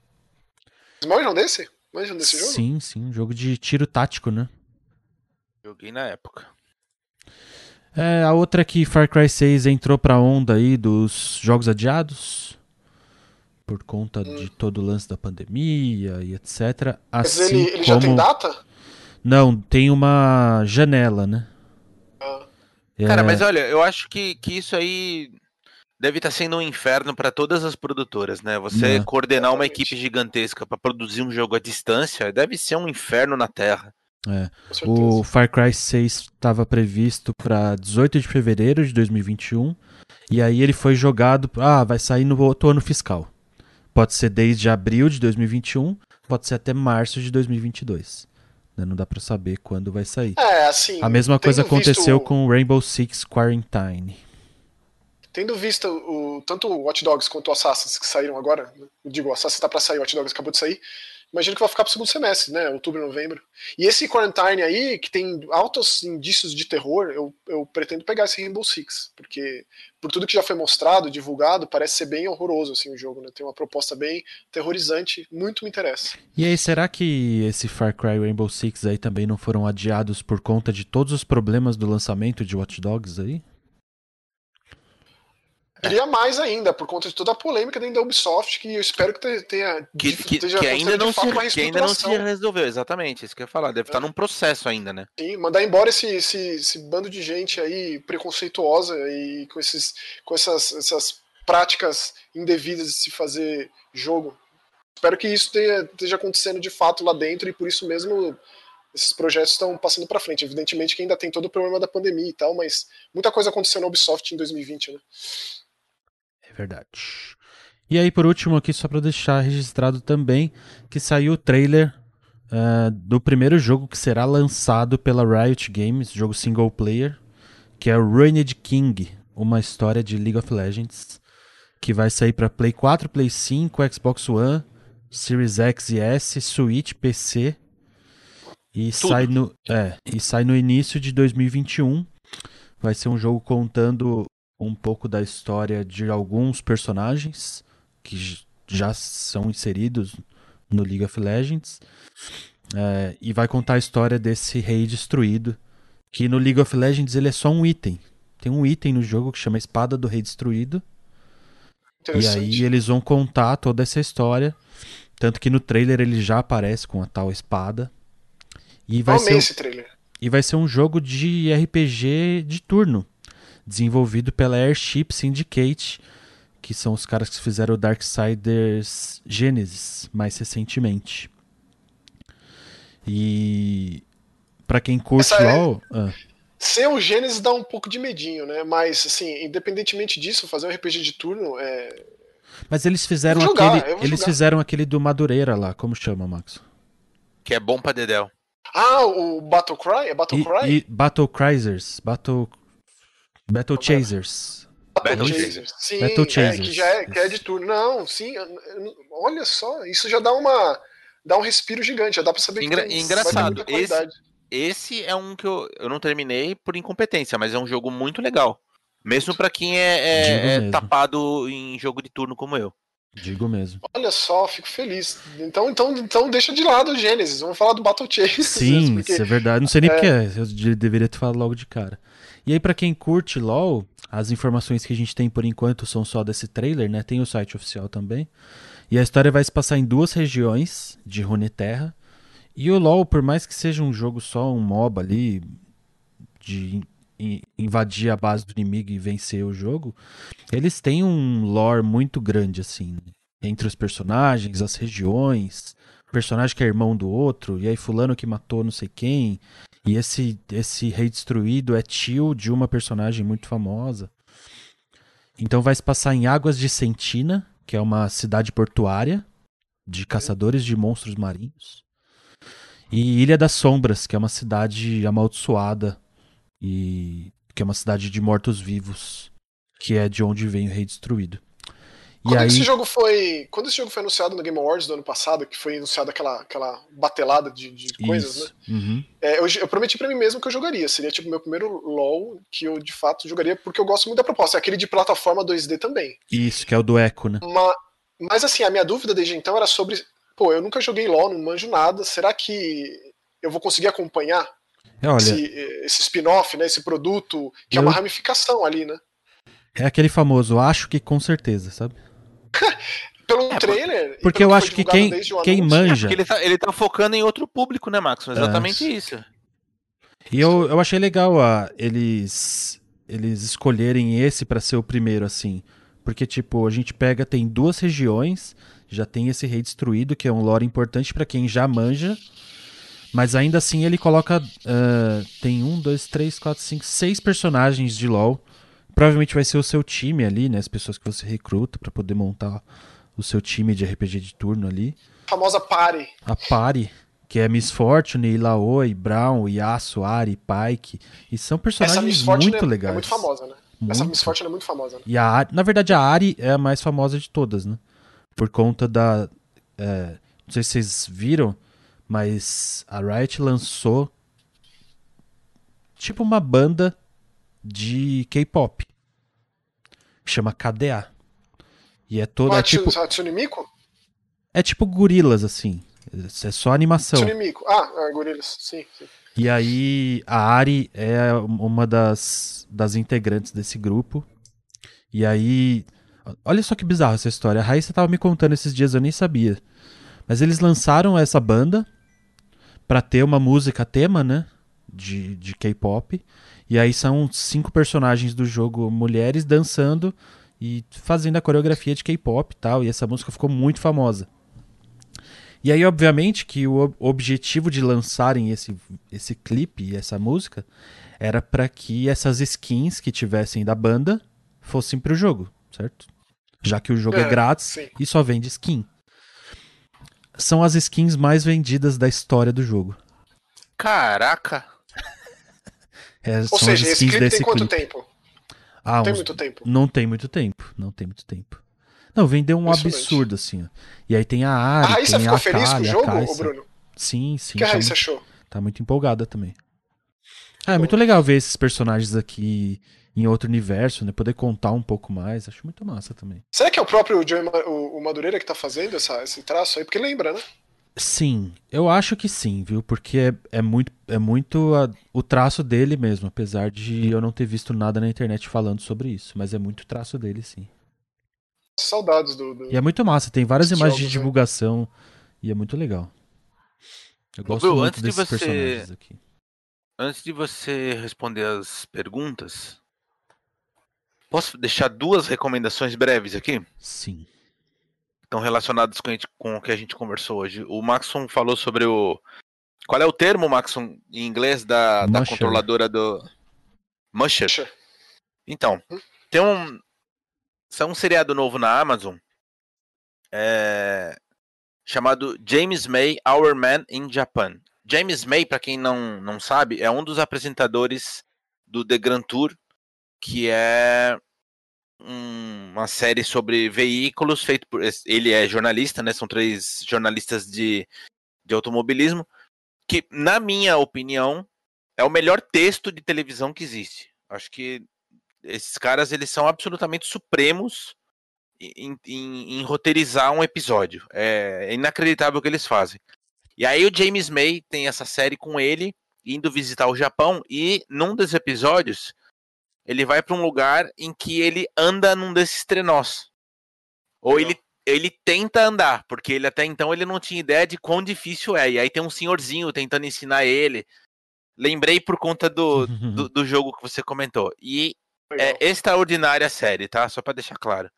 Manjam desse? Manjam desse jogo? Sim, sim. Um jogo de tiro tático, né? Joguei na época. É, a outra é que Far Cry 6 entrou pra onda aí dos jogos adiados. Por conta hum. de todo o lance da pandemia e etc. Assim Mas ele, ele como... já tem data? Não, tem uma janela, né? Ah. É... Cara, mas olha, eu acho que, que isso aí deve estar tá sendo um inferno para todas as produtoras, né? Você Não. coordenar uma equipe gigantesca para produzir um jogo à distância deve ser um inferno na Terra. É. O Far Cry 6 estava previsto para 18 de fevereiro de 2021 e aí ele foi jogado, ah, vai sair no outro ano fiscal. Pode ser desde abril de 2021, pode ser até março de 2022. Né? Não dá para saber quando vai sair. É, assim. A mesma coisa aconteceu visto... com Rainbow Six Quarantine. Tendo visto o, tanto o Watch Dogs quanto o Assassins que saíram agora, né? digo, o Assassins tá pra sair, o Watch Dogs acabou de sair, imagino que vai ficar pro segundo semestre, né? Outubro, novembro. E esse Quarantine aí, que tem altos indícios de terror, eu, eu pretendo pegar esse Rainbow Six, porque por tudo que já foi mostrado, divulgado, parece ser bem horroroso assim o jogo, né? Tem uma proposta bem terrorizante, muito me interessa. E aí, será que esse Far Cry Rainbow Six aí também não foram adiados por conta de todos os problemas do lançamento de Watch Dogs aí? Diria mais ainda, por conta de toda a polêmica dentro da Ubisoft, que eu espero que tenha. Que, que, que ainda, não se, que ainda não se resolveu, exatamente. Isso que eu ia falar. Deve é. estar num processo ainda, né? Sim, mandar embora esse, esse, esse, bando de gente aí preconceituosa e com, esses, com essas, essas práticas indevidas de se fazer jogo. Espero que isso tenha, esteja acontecendo de fato lá dentro e por isso mesmo esses projetos estão passando para frente. Evidentemente que ainda tem todo o problema da pandemia e tal, mas muita coisa aconteceu na Ubisoft em 2020, né? Verdade. E aí, por último, aqui, só para deixar registrado também, que saiu o trailer uh, do primeiro jogo que será lançado pela Riot Games, jogo single player, que é o Ruined King, uma história de League of Legends, que vai sair para Play 4, Play 5, Xbox One, Series X e S, Switch, PC. E sai, no, é, e sai no início de 2021. Vai ser um jogo contando um pouco da história de alguns personagens que já são inseridos no League of Legends. É, e vai contar a história desse rei destruído. Que no League of Legends ele é só um item. Tem um item no jogo que chama Espada do Rei Destruído. E aí eles vão contar toda essa história. Tanto que no trailer ele já aparece com a tal espada. E vai ser esse trailer. E vai ser um jogo de RPG de turno desenvolvido pela Airship Syndicate, que são os caras que fizeram o Darksiders Genesis mais recentemente. E para quem curte Essa LoL, é... ah. ser o Genesis dá um pouco de medinho, né? Mas assim, independentemente disso, fazer um RPG de turno é Mas eles fizeram jogar, aquele, eles fizeram aquele do Madureira lá, como chama, Max? Que é bom para Dedel. Ah, o Battle Cry? É Battle Cry? E, Battle Crisers, Battle Battle Chasers. Battle Chasers. Sim, Battle Chasers. É, que já é, que é de turno. Não, sim. Olha só, isso já dá uma dá um respiro gigante, já dá pra saber Engra que tem, Engraçado, esse, esse é um que eu, eu não terminei por incompetência, mas é um jogo muito legal. Mesmo para quem é, é, é tapado em jogo de turno como eu. Digo mesmo. Olha só, fico feliz. Então, então, então deixa de lado o Gênesis. Vamos falar do Battle Chase. Sim, porque... isso é verdade. Não sei nem é... porque é. Eu deveria ter falado logo de cara. E aí, para quem curte LoL, as informações que a gente tem por enquanto são só desse trailer, né? Tem o site oficial também. E a história vai se passar em duas regiões de Runeterra. E o LoL, por mais que seja um jogo só, um MOBA ali, de invadir a base do inimigo e vencer o jogo, eles têm um lore muito grande, assim, né? entre os personagens, as regiões, personagem que é irmão do outro, e aí fulano que matou não sei quem, e esse, esse rei destruído é tio de uma personagem muito famosa. Então vai se passar em Águas de Sentina, que é uma cidade portuária de caçadores de monstros marinhos. E Ilha das Sombras, que é uma cidade amaldiçoada e que é uma cidade de mortos-vivos, que é de onde vem o Rei Destruído. Quando aí... esse jogo foi. Quando esse jogo foi anunciado no Game Awards do ano passado, que foi anunciado aquela, aquela batelada de, de coisas, né? Uhum. É, eu, eu, prometi para mim mesmo que eu jogaria. Seria tipo meu primeiro LOL que eu de fato jogaria, porque eu gosto muito da proposta. É aquele de plataforma 2D também. Isso, que é o do Echo, né? Mas, mas assim, a minha dúvida desde então era sobre. Pô, eu nunca joguei LOL, não manjo nada. Será que eu vou conseguir acompanhar é, olha, esse, esse spin-off, né? Esse produto, que eu... é uma ramificação ali, né? É aquele famoso, acho que com certeza, sabe? [laughs] pelo é, trailer. Porque eu acho que quem, quem manja. É ele, tá, ele tá focando em outro público, né, Max? Exatamente é. isso. E eu, eu achei legal a, eles, eles escolherem esse para ser o primeiro, assim. Porque, tipo, a gente pega, tem duas regiões, já tem esse rei destruído, que é um lore importante para quem já manja. Mas ainda assim ele coloca. Uh, tem um, dois, três, quatro, cinco, seis personagens de LoL. Provavelmente vai ser o seu time ali, né? As pessoas que você recruta para poder montar o seu time de RPG de turno ali. A famosa pare. A pare. Que é Miss Fortune, Ilaoi, Brown, Yasuo, Ari, Pike. E são personagens muito é, legais. É muito famosa, né? Muito. Essa Miss Fortune é muito famosa. Né? E a Ari, na verdade, a Ari é a mais famosa de todas, né? Por conta da. É, não sei se vocês viram, mas a Riot lançou tipo uma banda de K-pop. Chama KDA. E é toda. É tipo, Hatsune Miku? É tipo gorilas, assim. É só animação. Hatsune Miku. Ah, é, gorilas, sim, sim. E aí a Ari é uma das, das integrantes desse grupo. E aí. Olha só que bizarro essa história. A Raíssa tava me contando esses dias, eu nem sabia. Mas eles lançaram essa banda para ter uma música tema, né? De, de K-pop. E aí são cinco personagens do jogo mulheres dançando e fazendo a coreografia de K-pop e tal. E essa música ficou muito famosa. E aí, obviamente, que o objetivo de lançarem esse, esse clipe e essa música era para que essas skins que tivessem da banda fossem pro jogo, certo? Já que o jogo é, é grátis sim. e só vende skin. São as skins mais vendidas da história do jogo. Caraca! É, Ou seja, esse clipe tem quanto tempo? Ah, não uns... tem muito tempo. Não tem muito tempo. Não tem muito tempo. Não, vendeu um absurdo, assim. Ó. E aí tem a Ari, a Raíssa tem ficou a feliz Kali, com o jogo, Bruno? Sim, sim. O que a Raíssa tá achou? Tá muito empolgada também. Ah, é muito legal ver esses personagens aqui em outro universo, né? Poder contar um pouco mais. Acho muito massa também. Será que é o próprio Joey, o, o Madureira que tá fazendo essa, esse traço aí? Porque lembra, né? Sim, eu acho que sim, viu? Porque é, é muito, é muito a, o traço dele mesmo, apesar de eu não ter visto nada na internet falando sobre isso, mas é muito traço dele, sim. Saudades do. do... E é muito massa, tem várias imagens jogos, de né? divulgação né? e é muito legal. Eu gosto Bill, muito desses de você... personagens aqui. Antes de você responder as perguntas, posso deixar duas recomendações breves aqui? Sim. Estão relacionadas com, com o que a gente conversou hoje. O Maxon falou sobre o. Qual é o termo, Maxon, em inglês, da, da controladora do. Musher. Então, hum? tem um, saiu um seriado novo na Amazon é, chamado James May, Our Man in Japan. James May, para quem não, não sabe, é um dos apresentadores do The Grand Tour, que é um, uma série sobre veículos feito por. Ele é jornalista, né? São três jornalistas de, de automobilismo. Que, na minha opinião, é o melhor texto de televisão que existe. Acho que esses caras eles são absolutamente supremos em, em, em roteirizar um episódio. É, é, inacreditável o que eles fazem. E aí o James May tem essa série com ele indo visitar o Japão e num dos episódios ele vai para um lugar em que ele anda num desses trenós. Ou ele ele tenta andar, porque ele até então ele não tinha ideia de quão difícil é. E aí tem um senhorzinho tentando ensinar ele. Lembrei por conta do, [laughs] do, do jogo que você comentou. E é extraordinária a série, tá? Só para deixar claro.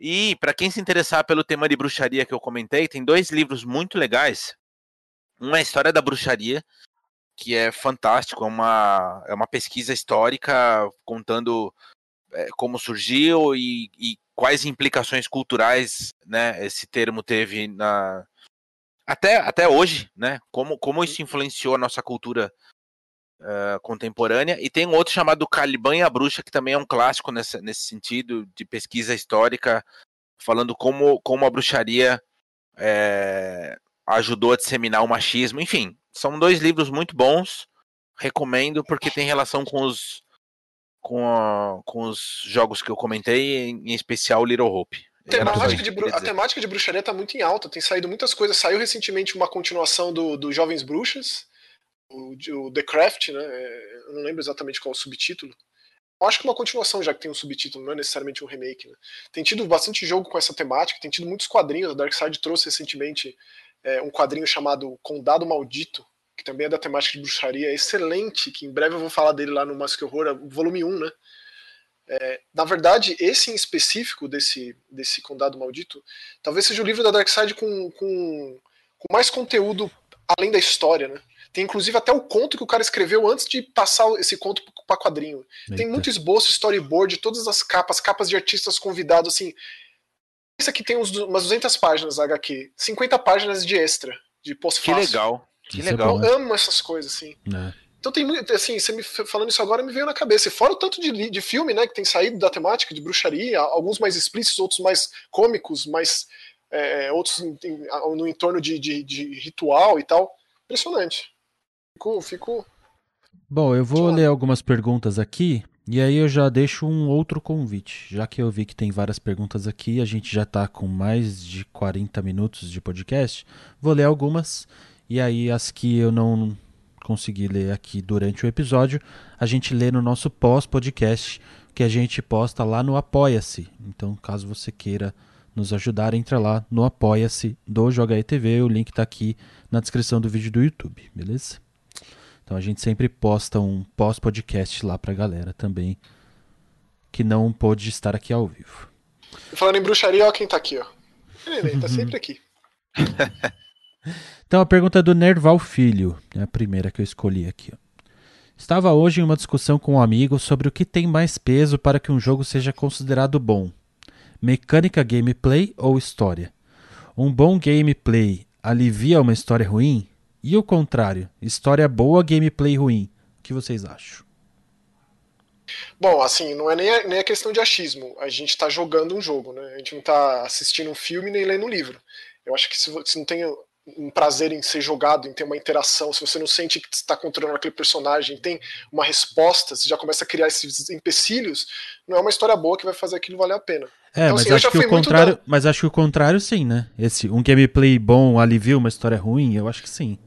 E para quem se interessar pelo tema de bruxaria que eu comentei, tem dois livros muito legais. Um é a história da bruxaria, que é fantástico, é uma, é uma pesquisa histórica contando é, como surgiu e, e, quais implicações culturais né, esse termo teve na até, até hoje, né? Como, como isso influenciou a nossa cultura uh, contemporânea, e tem um outro chamado Caliban e a Bruxa, que também é um clássico nesse sentido de pesquisa histórica, falando como, como a bruxaria é, ajudou a disseminar o machismo. Enfim, são dois livros muito bons, recomendo, porque tem relação com os, com, a, com os jogos que eu comentei, em, especial Little Hope. A temática, de, a temática de bruxaria está muito em alta, tem saído muitas coisas. Saiu recentemente uma continuação do, do Jovens Bruxas, o, o The Craft, né? É, eu não lembro exatamente qual é o subtítulo. Eu acho que uma continuação, já que tem um subtítulo, não é necessariamente um remake. Né? Tem tido bastante jogo com essa temática, tem tido muitos quadrinhos. A Darkseid trouxe recentemente é, um quadrinho chamado Condado Maldito, que também é da temática de bruxaria, é excelente, que em breve eu vou falar dele lá no Mask Horror, volume 1, né? É, na verdade, esse em específico desse, desse Condado Maldito, talvez seja o livro da Darkseid com, com, com mais conteúdo além da história, né? Tem inclusive até o conto que o cara escreveu antes de passar esse conto para quadrinho. Eita. Tem muito esboço, storyboard, todas as capas, capas de artistas convidados, assim. Isso aqui tem uns, umas 200 páginas HQ, 50 páginas de extra, de pós Que legal. Que Isso é legal. É eu amo essas coisas, assim. É. Então tem muito, assim, você me falando isso agora me veio na cabeça. E fora o tanto de, de filme, né, que tem saído da temática de bruxaria, alguns mais explícitos, outros mais cômicos, mais é, outros no entorno de, de, de, ritual e tal. Impressionante. Fico, fico. Bom, eu vou ler algumas perguntas aqui e aí eu já deixo um outro convite. Já que eu vi que tem várias perguntas aqui, a gente já está com mais de 40 minutos de podcast. Vou ler algumas e aí as que eu não consegui ler aqui durante o episódio, a gente lê no nosso pós-podcast que a gente posta lá no Apoia-se. Então, caso você queira nos ajudar, entra lá no Apoia-se do Joga TV, o link está aqui na descrição do vídeo do YouTube, beleza? Então a gente sempre posta um pós-podcast lá pra galera também, que não pôde estar aqui ao vivo. Falando em bruxaria, ó quem tá aqui, ó. Ele tá sempre aqui. [laughs] então a pergunta é do Nerval Filho, é a primeira que eu escolhi aqui. Ó. Estava hoje em uma discussão com um amigo sobre o que tem mais peso para que um jogo seja considerado bom: mecânica gameplay ou história. Um bom gameplay alivia uma história ruim? E o contrário, história boa, gameplay ruim. O que vocês acham? Bom, assim, não é nem a, nem a questão de achismo. A gente está jogando um jogo, né? A gente não está assistindo um filme nem lendo um livro. Eu acho que se você não tem um prazer em ser jogado, em ter uma interação, se você não sente que está controlando aquele personagem, tem uma resposta, você já começa a criar esses empecilhos, não é uma história boa que vai fazer aquilo valer a pena. É, então, mas assim, acho que o contrário, da... mas acho que o contrário sim, né? Esse um gameplay bom alivia uma história ruim, eu acho que sim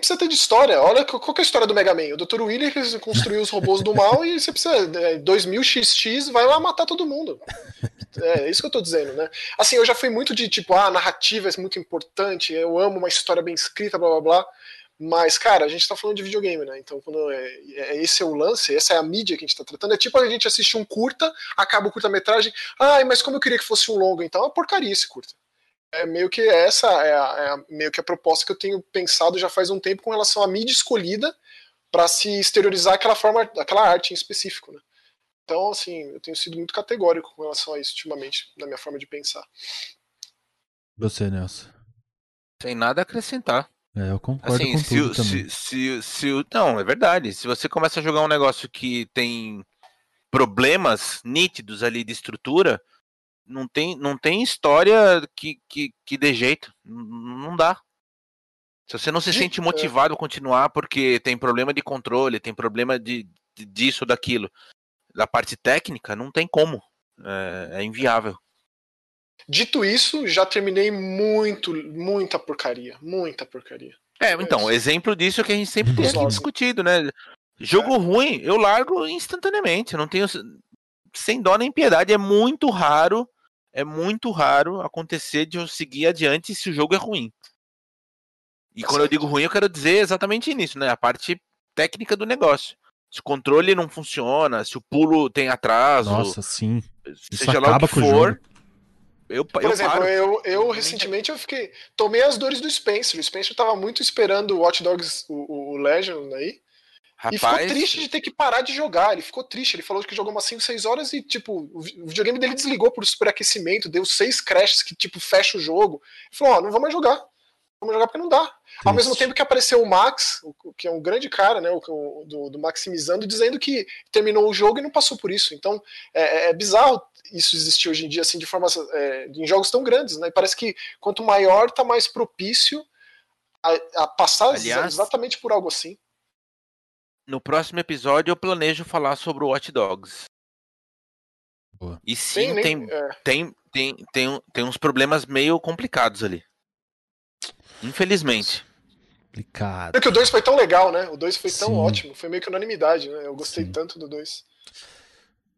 precisa ter de história. Olha qual é a história do Mega Man. O Dr. Williams construiu os robôs do mal e você precisa. É, 2000XX vai lá matar todo mundo. É, é isso que eu tô dizendo, né? Assim, eu já fui muito de tipo, ah, narrativa é muito importante, eu amo uma história bem escrita, blá blá blá. Mas, cara, a gente tá falando de videogame, né? Então, quando é, é, esse é o lance, essa é a mídia que a gente tá tratando. É tipo a gente assistir um curta, acaba o curta-metragem. Ai, mas como eu queria que fosse um longo, então é uma porcaria esse curta é meio que essa é, a, é a, meio que a proposta que eu tenho pensado já faz um tempo com relação à mídia escolhida para se exteriorizar aquela forma, aquela arte em específico, né? Então, assim, eu tenho sido muito categórico com relação a isso ultimamente, na minha forma de pensar. Você, Nelson? Sem nada a acrescentar. É, eu concordo assim, com se, tudo se, também. Se, se, se, não, é verdade. Se você começa a jogar um negócio que tem problemas nítidos ali de estrutura, não tem, não tem história que, que, que dê jeito. Não dá. Se você não se sente é. motivado a continuar porque tem problema de controle, tem problema de, de disso, daquilo, da parte técnica, não tem como. É, é, inviável. Dito isso, já terminei muito, muita porcaria. Muita porcaria. É, então, é exemplo disso é que a gente sempre tem aqui discutido, né? Jogo é. ruim, eu largo instantaneamente. Não tenho. Sem dó nem piedade. É muito raro é muito raro acontecer de eu seguir adiante se o jogo é ruim. E quando eu digo ruim, eu quero dizer exatamente nisso, né? A parte técnica do negócio. Se o controle não funciona, se o pulo tem atraso. Nossa, sim. Isso seja lá o que for. Eu, Por eu exemplo, paro. eu, eu recentemente eu fiquei. Tomei as dores do Spencer. O Spencer tava muito esperando o Watch Dogs, o, o Legend aí. Rapaz... E ficou triste de ter que parar de jogar. Ele ficou triste. Ele falou que jogou umas 5, 6 horas e, tipo, o videogame dele desligou por superaquecimento, deu seis crashes que, tipo, fecha o jogo. Ele falou: Ó, oh, não vou mais jogar. Vamos jogar porque não dá. Triste. Ao mesmo tempo que apareceu o Max, que é um grande cara, né, o, do, do Maximizando, dizendo que terminou o jogo e não passou por isso. Então, é, é, é bizarro isso existir hoje em dia, assim, de forma. É, em jogos tão grandes, né? Parece que quanto maior, tá mais propício a, a passar Aliás, exatamente por algo assim no próximo episódio eu planejo falar sobre o Watch Dogs. Boa. E sim, tem, tem, é. tem, tem, tem, tem uns problemas meio complicados ali. Infelizmente. Complicado. É que o 2 foi tão legal, né? O 2 foi tão sim. ótimo. Foi meio que unanimidade, né? Eu gostei sim. tanto do 2.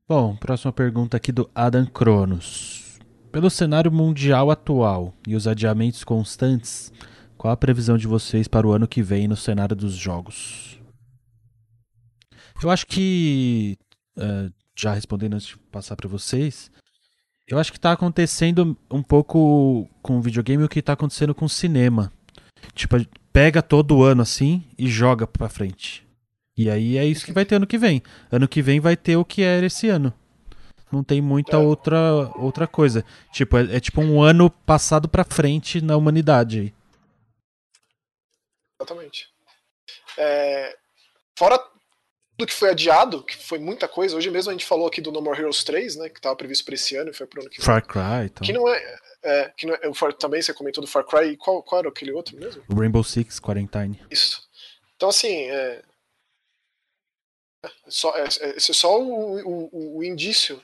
Bom, próxima pergunta aqui do Adam Cronos. Pelo cenário mundial atual e os adiamentos constantes, qual a previsão de vocês para o ano que vem no cenário dos jogos? Eu acho que, uh, já respondendo antes de passar para vocês, eu acho que está acontecendo um pouco com o videogame o que está acontecendo com o cinema. Tipo, pega todo ano assim e joga para frente. E aí é isso que vai ter ano que vem. Ano que vem vai ter o que era esse ano. Não tem muita é. outra, outra coisa. Tipo, é, é tipo um ano passado para frente na humanidade. Exatamente. É, fora tudo que foi adiado, que foi muita coisa, hoje mesmo a gente falou aqui do No More Heroes 3, né, que estava previsto para esse ano e foi pro ano que vem. Far Cry, então. Que não é, é que não é, o, também você comentou do Far Cry, e qual, qual era aquele outro mesmo? Rainbow Six Quarantine. Isso. Então, assim, é, é só, é, é, esse é só o, o, o, indício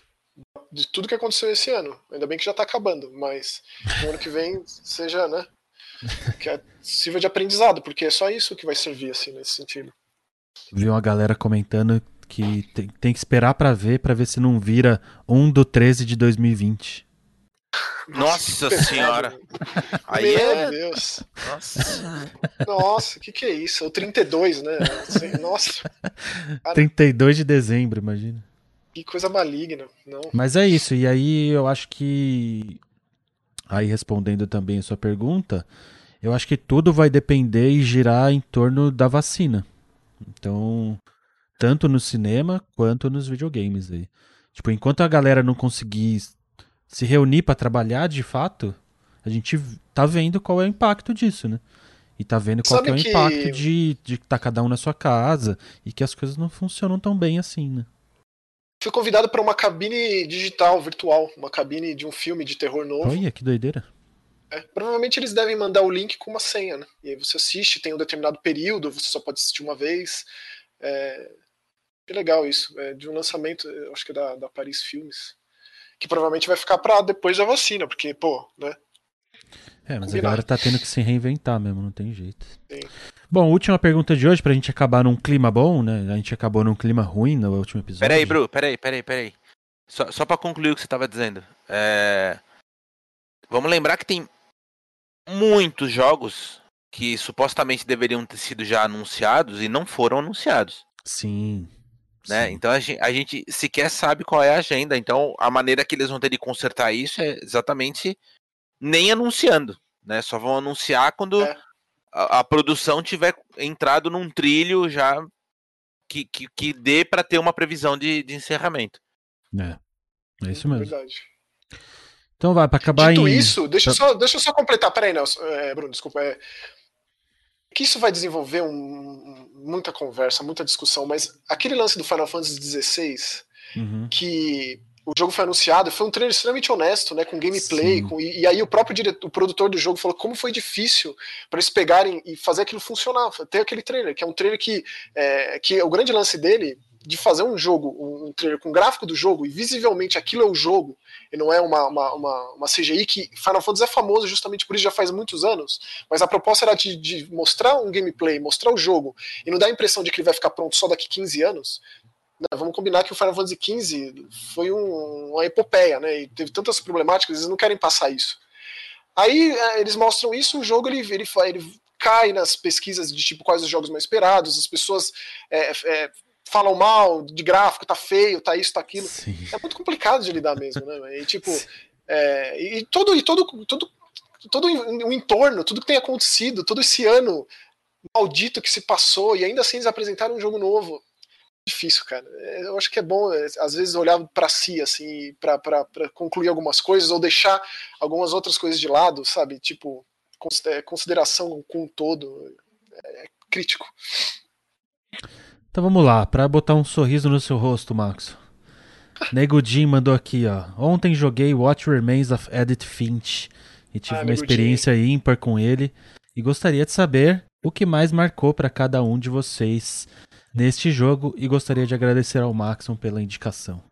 de tudo que aconteceu esse ano. Ainda bem que já está acabando, mas no ano que vem seja, né? Que é, sirva de aprendizado, porque é só isso que vai servir, assim, nesse sentido. Vi uma galera comentando que tem, tem que esperar para ver, para ver se não vira um do 13 de 2020. Nossa [laughs] senhora. Aí Meu é... Deus. Nossa. Nossa, o que, que é isso? O 32, né? Nossa. Cara, 32 de dezembro, imagina. Que coisa maligna. Não. Mas é isso. E aí eu acho que. Aí respondendo também a sua pergunta, eu acho que tudo vai depender e girar em torno da vacina. Então, tanto no cinema quanto nos videogames aí. Tipo, enquanto a galera não conseguir se reunir para trabalhar de fato, a gente tá vendo qual é o impacto disso, né? E tá vendo qual é o que... impacto de estar de tá cada um na sua casa e que as coisas não funcionam tão bem assim, né? Fui convidado para uma cabine digital, virtual, uma cabine de um filme de terror novo. Olha, que doideira. É, provavelmente eles devem mandar o link com uma senha, né? E aí você assiste, tem um determinado período, você só pode assistir uma vez. É... Que legal isso. É de um lançamento, acho que é da, da Paris Filmes que provavelmente vai ficar para depois da vacina, porque, pô, né? É, mas Combinado. a galera tá tendo que se reinventar mesmo, não tem jeito. Sim. Bom, última pergunta de hoje, pra gente acabar num clima bom, né? A gente acabou num clima ruim no último episódio. Peraí, Bru, peraí, peraí, peraí. Só, só pra concluir o que você tava dizendo. É... Vamos lembrar que tem muitos jogos que supostamente deveriam ter sido já anunciados e não foram anunciados. Sim. Né? Então a gente, a gente sequer sabe qual é a agenda. Então a maneira que eles vão ter de consertar isso é exatamente nem anunciando. Né? Só vão anunciar quando é. a, a, produção tiver entrado num trilho já que, que, que dê para ter uma previsão de, de encerramento. É, é isso mesmo. Verdade. Então vai, para acabar Dito em... isso, deixa eu só, deixa eu só completar. Peraí, Nelson, é, Bruno, desculpa. É, que isso vai desenvolver um, muita conversa, muita discussão, mas aquele lance do Final Fantasy XVI, uhum. que o jogo foi anunciado, foi um trailer extremamente honesto, né, com gameplay, com, e, e, aí o próprio diretor, o produtor do jogo falou como foi difícil para eles pegarem e fazer aquilo funcionar, ter aquele trailer, que é um trailer que, é, que o grande lance dele de fazer um jogo, um trailer com gráfico do jogo e visivelmente aquilo é o jogo e não é uma, uma, uma, uma, CGI que Final Fantasy é famoso justamente por isso já faz muitos anos, mas a proposta era de, de mostrar um gameplay, mostrar o jogo e não dar a impressão de que ele vai ficar pronto só daqui 15 anos. Vamos combinar que o Final Fantasy XV foi um, uma epopeia, né? E teve tantas problemáticas, eles não querem passar isso. Aí é, eles mostram isso, o jogo ele, ele, ele cai nas pesquisas de tipo quais os jogos mais esperados, as pessoas é, é, falam mal de gráfico, tá feio, tá isso, tá aquilo. Sim. É muito complicado de lidar mesmo, né? E tipo, é, e todo, e todo, todo, todo o entorno, tudo que tem acontecido, todo esse ano maldito que se passou, e ainda assim eles apresentaram um jogo novo. Difícil, cara. É, eu acho que é bom, é, às vezes, olhar para si, assim, para concluir algumas coisas, ou deixar algumas outras coisas de lado, sabe? Tipo, consideração com um todo. É crítico. Então vamos lá, para botar um sorriso no seu rosto, Max. Nego Jim mandou aqui, ó. Ontem joguei What Remains of Edith Finch e tive ah, uma experiência Jim. ímpar com ele e gostaria de saber o que mais marcou para cada um de vocês neste jogo e gostaria de agradecer ao Maxon pela indicação.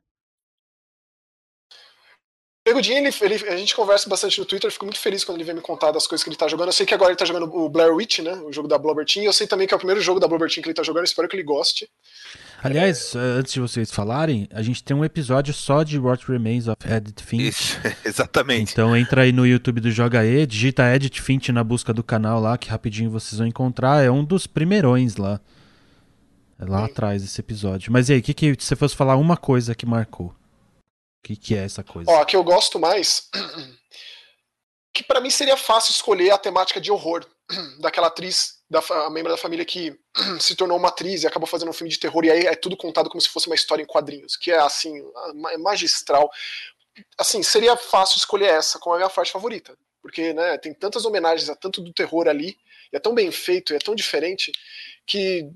Pergudinho, ele, ele, a gente conversa bastante no Twitter, eu fico muito feliz quando ele vem me contar das coisas que ele tá jogando. Eu sei que agora ele tá jogando o Blair Witch, né? O jogo da Blobber Team. Eu sei também que é o primeiro jogo da Blobber Team que ele tá jogando, espero que ele goste. Aliás, é... antes de vocês falarem, a gente tem um episódio só de What Remains of Edith Finch. Isso, [laughs] exatamente. Então entra aí no YouTube do Joga E, digita Edith Finch na busca do canal lá, que rapidinho vocês vão encontrar. É um dos primeirões lá. É lá Sim. atrás esse episódio. Mas e aí, que, que se você fosse falar uma coisa que marcou? Que, que é essa coisa? Ó, a que eu gosto mais, [clears throat] que para mim seria fácil escolher a temática de horror [clears throat] daquela atriz, da a membro da família que [clears throat] se tornou uma atriz e acabou fazendo um filme de terror e aí é tudo contado como se fosse uma história em quadrinhos, que é assim, é magistral. Assim, seria fácil escolher essa como a minha parte favorita, porque né, tem tantas homenagens a tanto do terror ali e é tão bem feito, e é tão diferente, que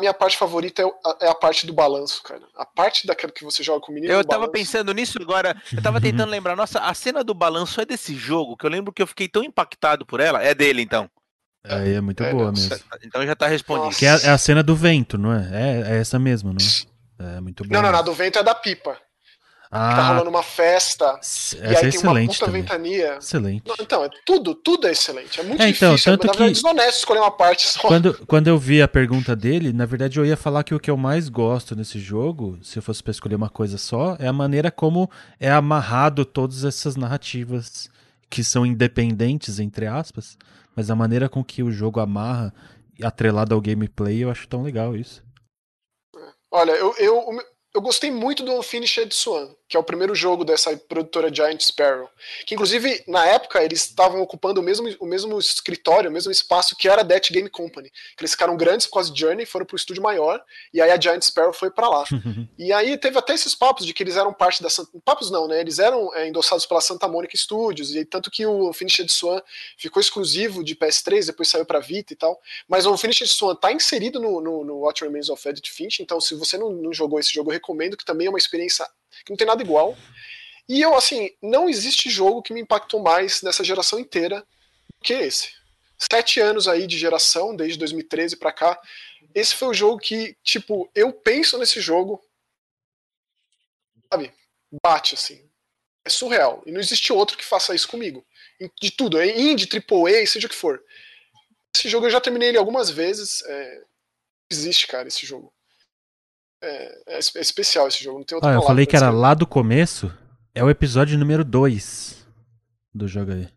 minha parte favorita é a, é a, parte do balanço, cara. A parte daquela que você joga com o menino. Eu tava balanço. pensando nisso agora. Eu tava tentando lembrar. Nossa, a cena do balanço é desse jogo que eu lembro que eu fiquei tão impactado por ela. É dele, então. Aí é muito é, boa mesmo. Então já tá respondido. Que é, é, a cena do vento, não é? É, é essa mesmo, não é? É muito boa. Não, não, não, a do vento é da pipa. Ah, tá rolando uma festa. Essa e aí é tem uma puta também. ventania. Excelente. Não, então, é tudo, tudo é excelente. É muito é, então, difícil. Tanto é, que... é desonesto escolher uma parte só. Quando, quando eu vi a pergunta dele, na verdade eu ia falar que o que eu mais gosto nesse jogo, se eu fosse pra escolher uma coisa só, é a maneira como é amarrado todas essas narrativas que são independentes, entre aspas, mas a maneira com que o jogo amarra, atrelado ao gameplay, eu acho tão legal isso. Olha, eu, eu, eu gostei muito do Unfinished Swan, que é o primeiro jogo dessa produtora Giant Sparrow. Que, inclusive, na época, eles estavam ocupando o mesmo, o mesmo escritório, o mesmo espaço que era a Death Game Company. Eles ficaram grandes por causa de Journey, foram pro estúdio maior, e aí a Giant Sparrow foi para lá. [laughs] e aí teve até esses papos de que eles eram parte da. Papos não, né? Eles eram é, endossados pela Santa Monica Studios, e tanto que o Unfinished Swan ficou exclusivo de PS3, depois saiu para Vita e tal. Mas o Unfinished Swan tá inserido no, no, no What Remains of Edith Finch, então se você não, não jogou esse jogo, recomendo, que também é uma experiência que não tem nada igual. E eu, assim, não existe jogo que me impactou mais nessa geração inteira que esse. Sete anos aí de geração, desde 2013 para cá. Esse foi o jogo que, tipo, eu penso nesse jogo, sabe? Bate, assim. É surreal. E não existe outro que faça isso comigo. De tudo, é indie, AAA, seja o que for. Esse jogo eu já terminei ele algumas vezes. É... Existe, cara, esse jogo. É, é, é, especial esse jogo, não tem outra ah, eu falei que era lá do começo, é o episódio número 2 do jogo aí.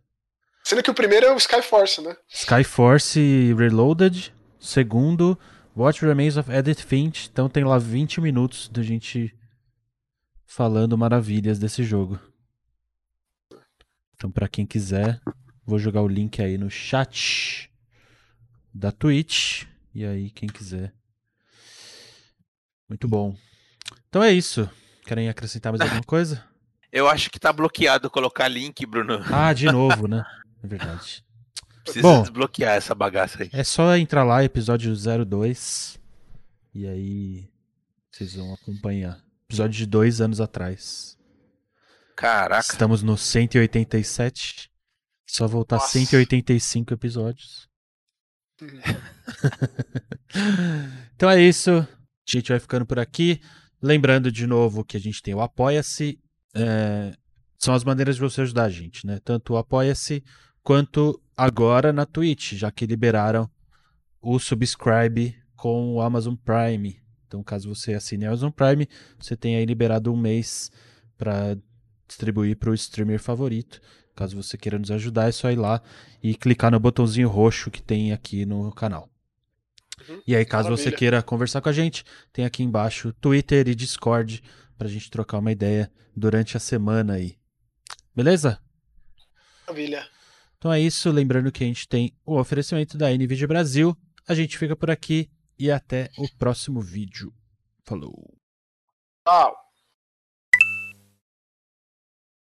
Sendo que o primeiro é o Skyforce, né? Skyforce Reloaded, segundo What Remains of Edith Finch, então tem lá 20 minutos da gente falando maravilhas desse jogo. Então para quem quiser, vou jogar o link aí no chat da Twitch e aí quem quiser muito bom. Então é isso. Querem acrescentar mais alguma coisa? [laughs] Eu acho que tá bloqueado colocar link, Bruno. Ah, de [laughs] novo, né? É verdade. Precisa Bom, desbloquear essa bagaça aí. É só entrar lá, episódio 02. E aí vocês vão acompanhar. Episódio de dois anos atrás. Caraca. Estamos no 187. Só voltar Nossa. 185 episódios. [laughs] Então é isso. A gente vai ficando por aqui. Lembrando de novo que a gente tem o Apoia-se. É, são as maneiras de você ajudar a gente, né? Tanto o Apoia-se quanto agora na Twitch, já que liberaram o subscribe com o Amazon Prime. Então, caso você assine Amazon Prime, você tem aí liberado um mês para distribuir para o streamer favorito. Caso você queira nos ajudar, é só ir lá e clicar no botãozinho roxo que tem aqui no canal. Uhum. E aí, caso Maravilha. você queira conversar com a gente, tem aqui embaixo Twitter e Discord pra gente trocar uma ideia durante a semana aí. Beleza? Maravilha. Então é isso. Lembrando que a gente tem o oferecimento da NVIDIA Brasil. A gente fica por aqui e até o próximo vídeo. Falou. Tchau.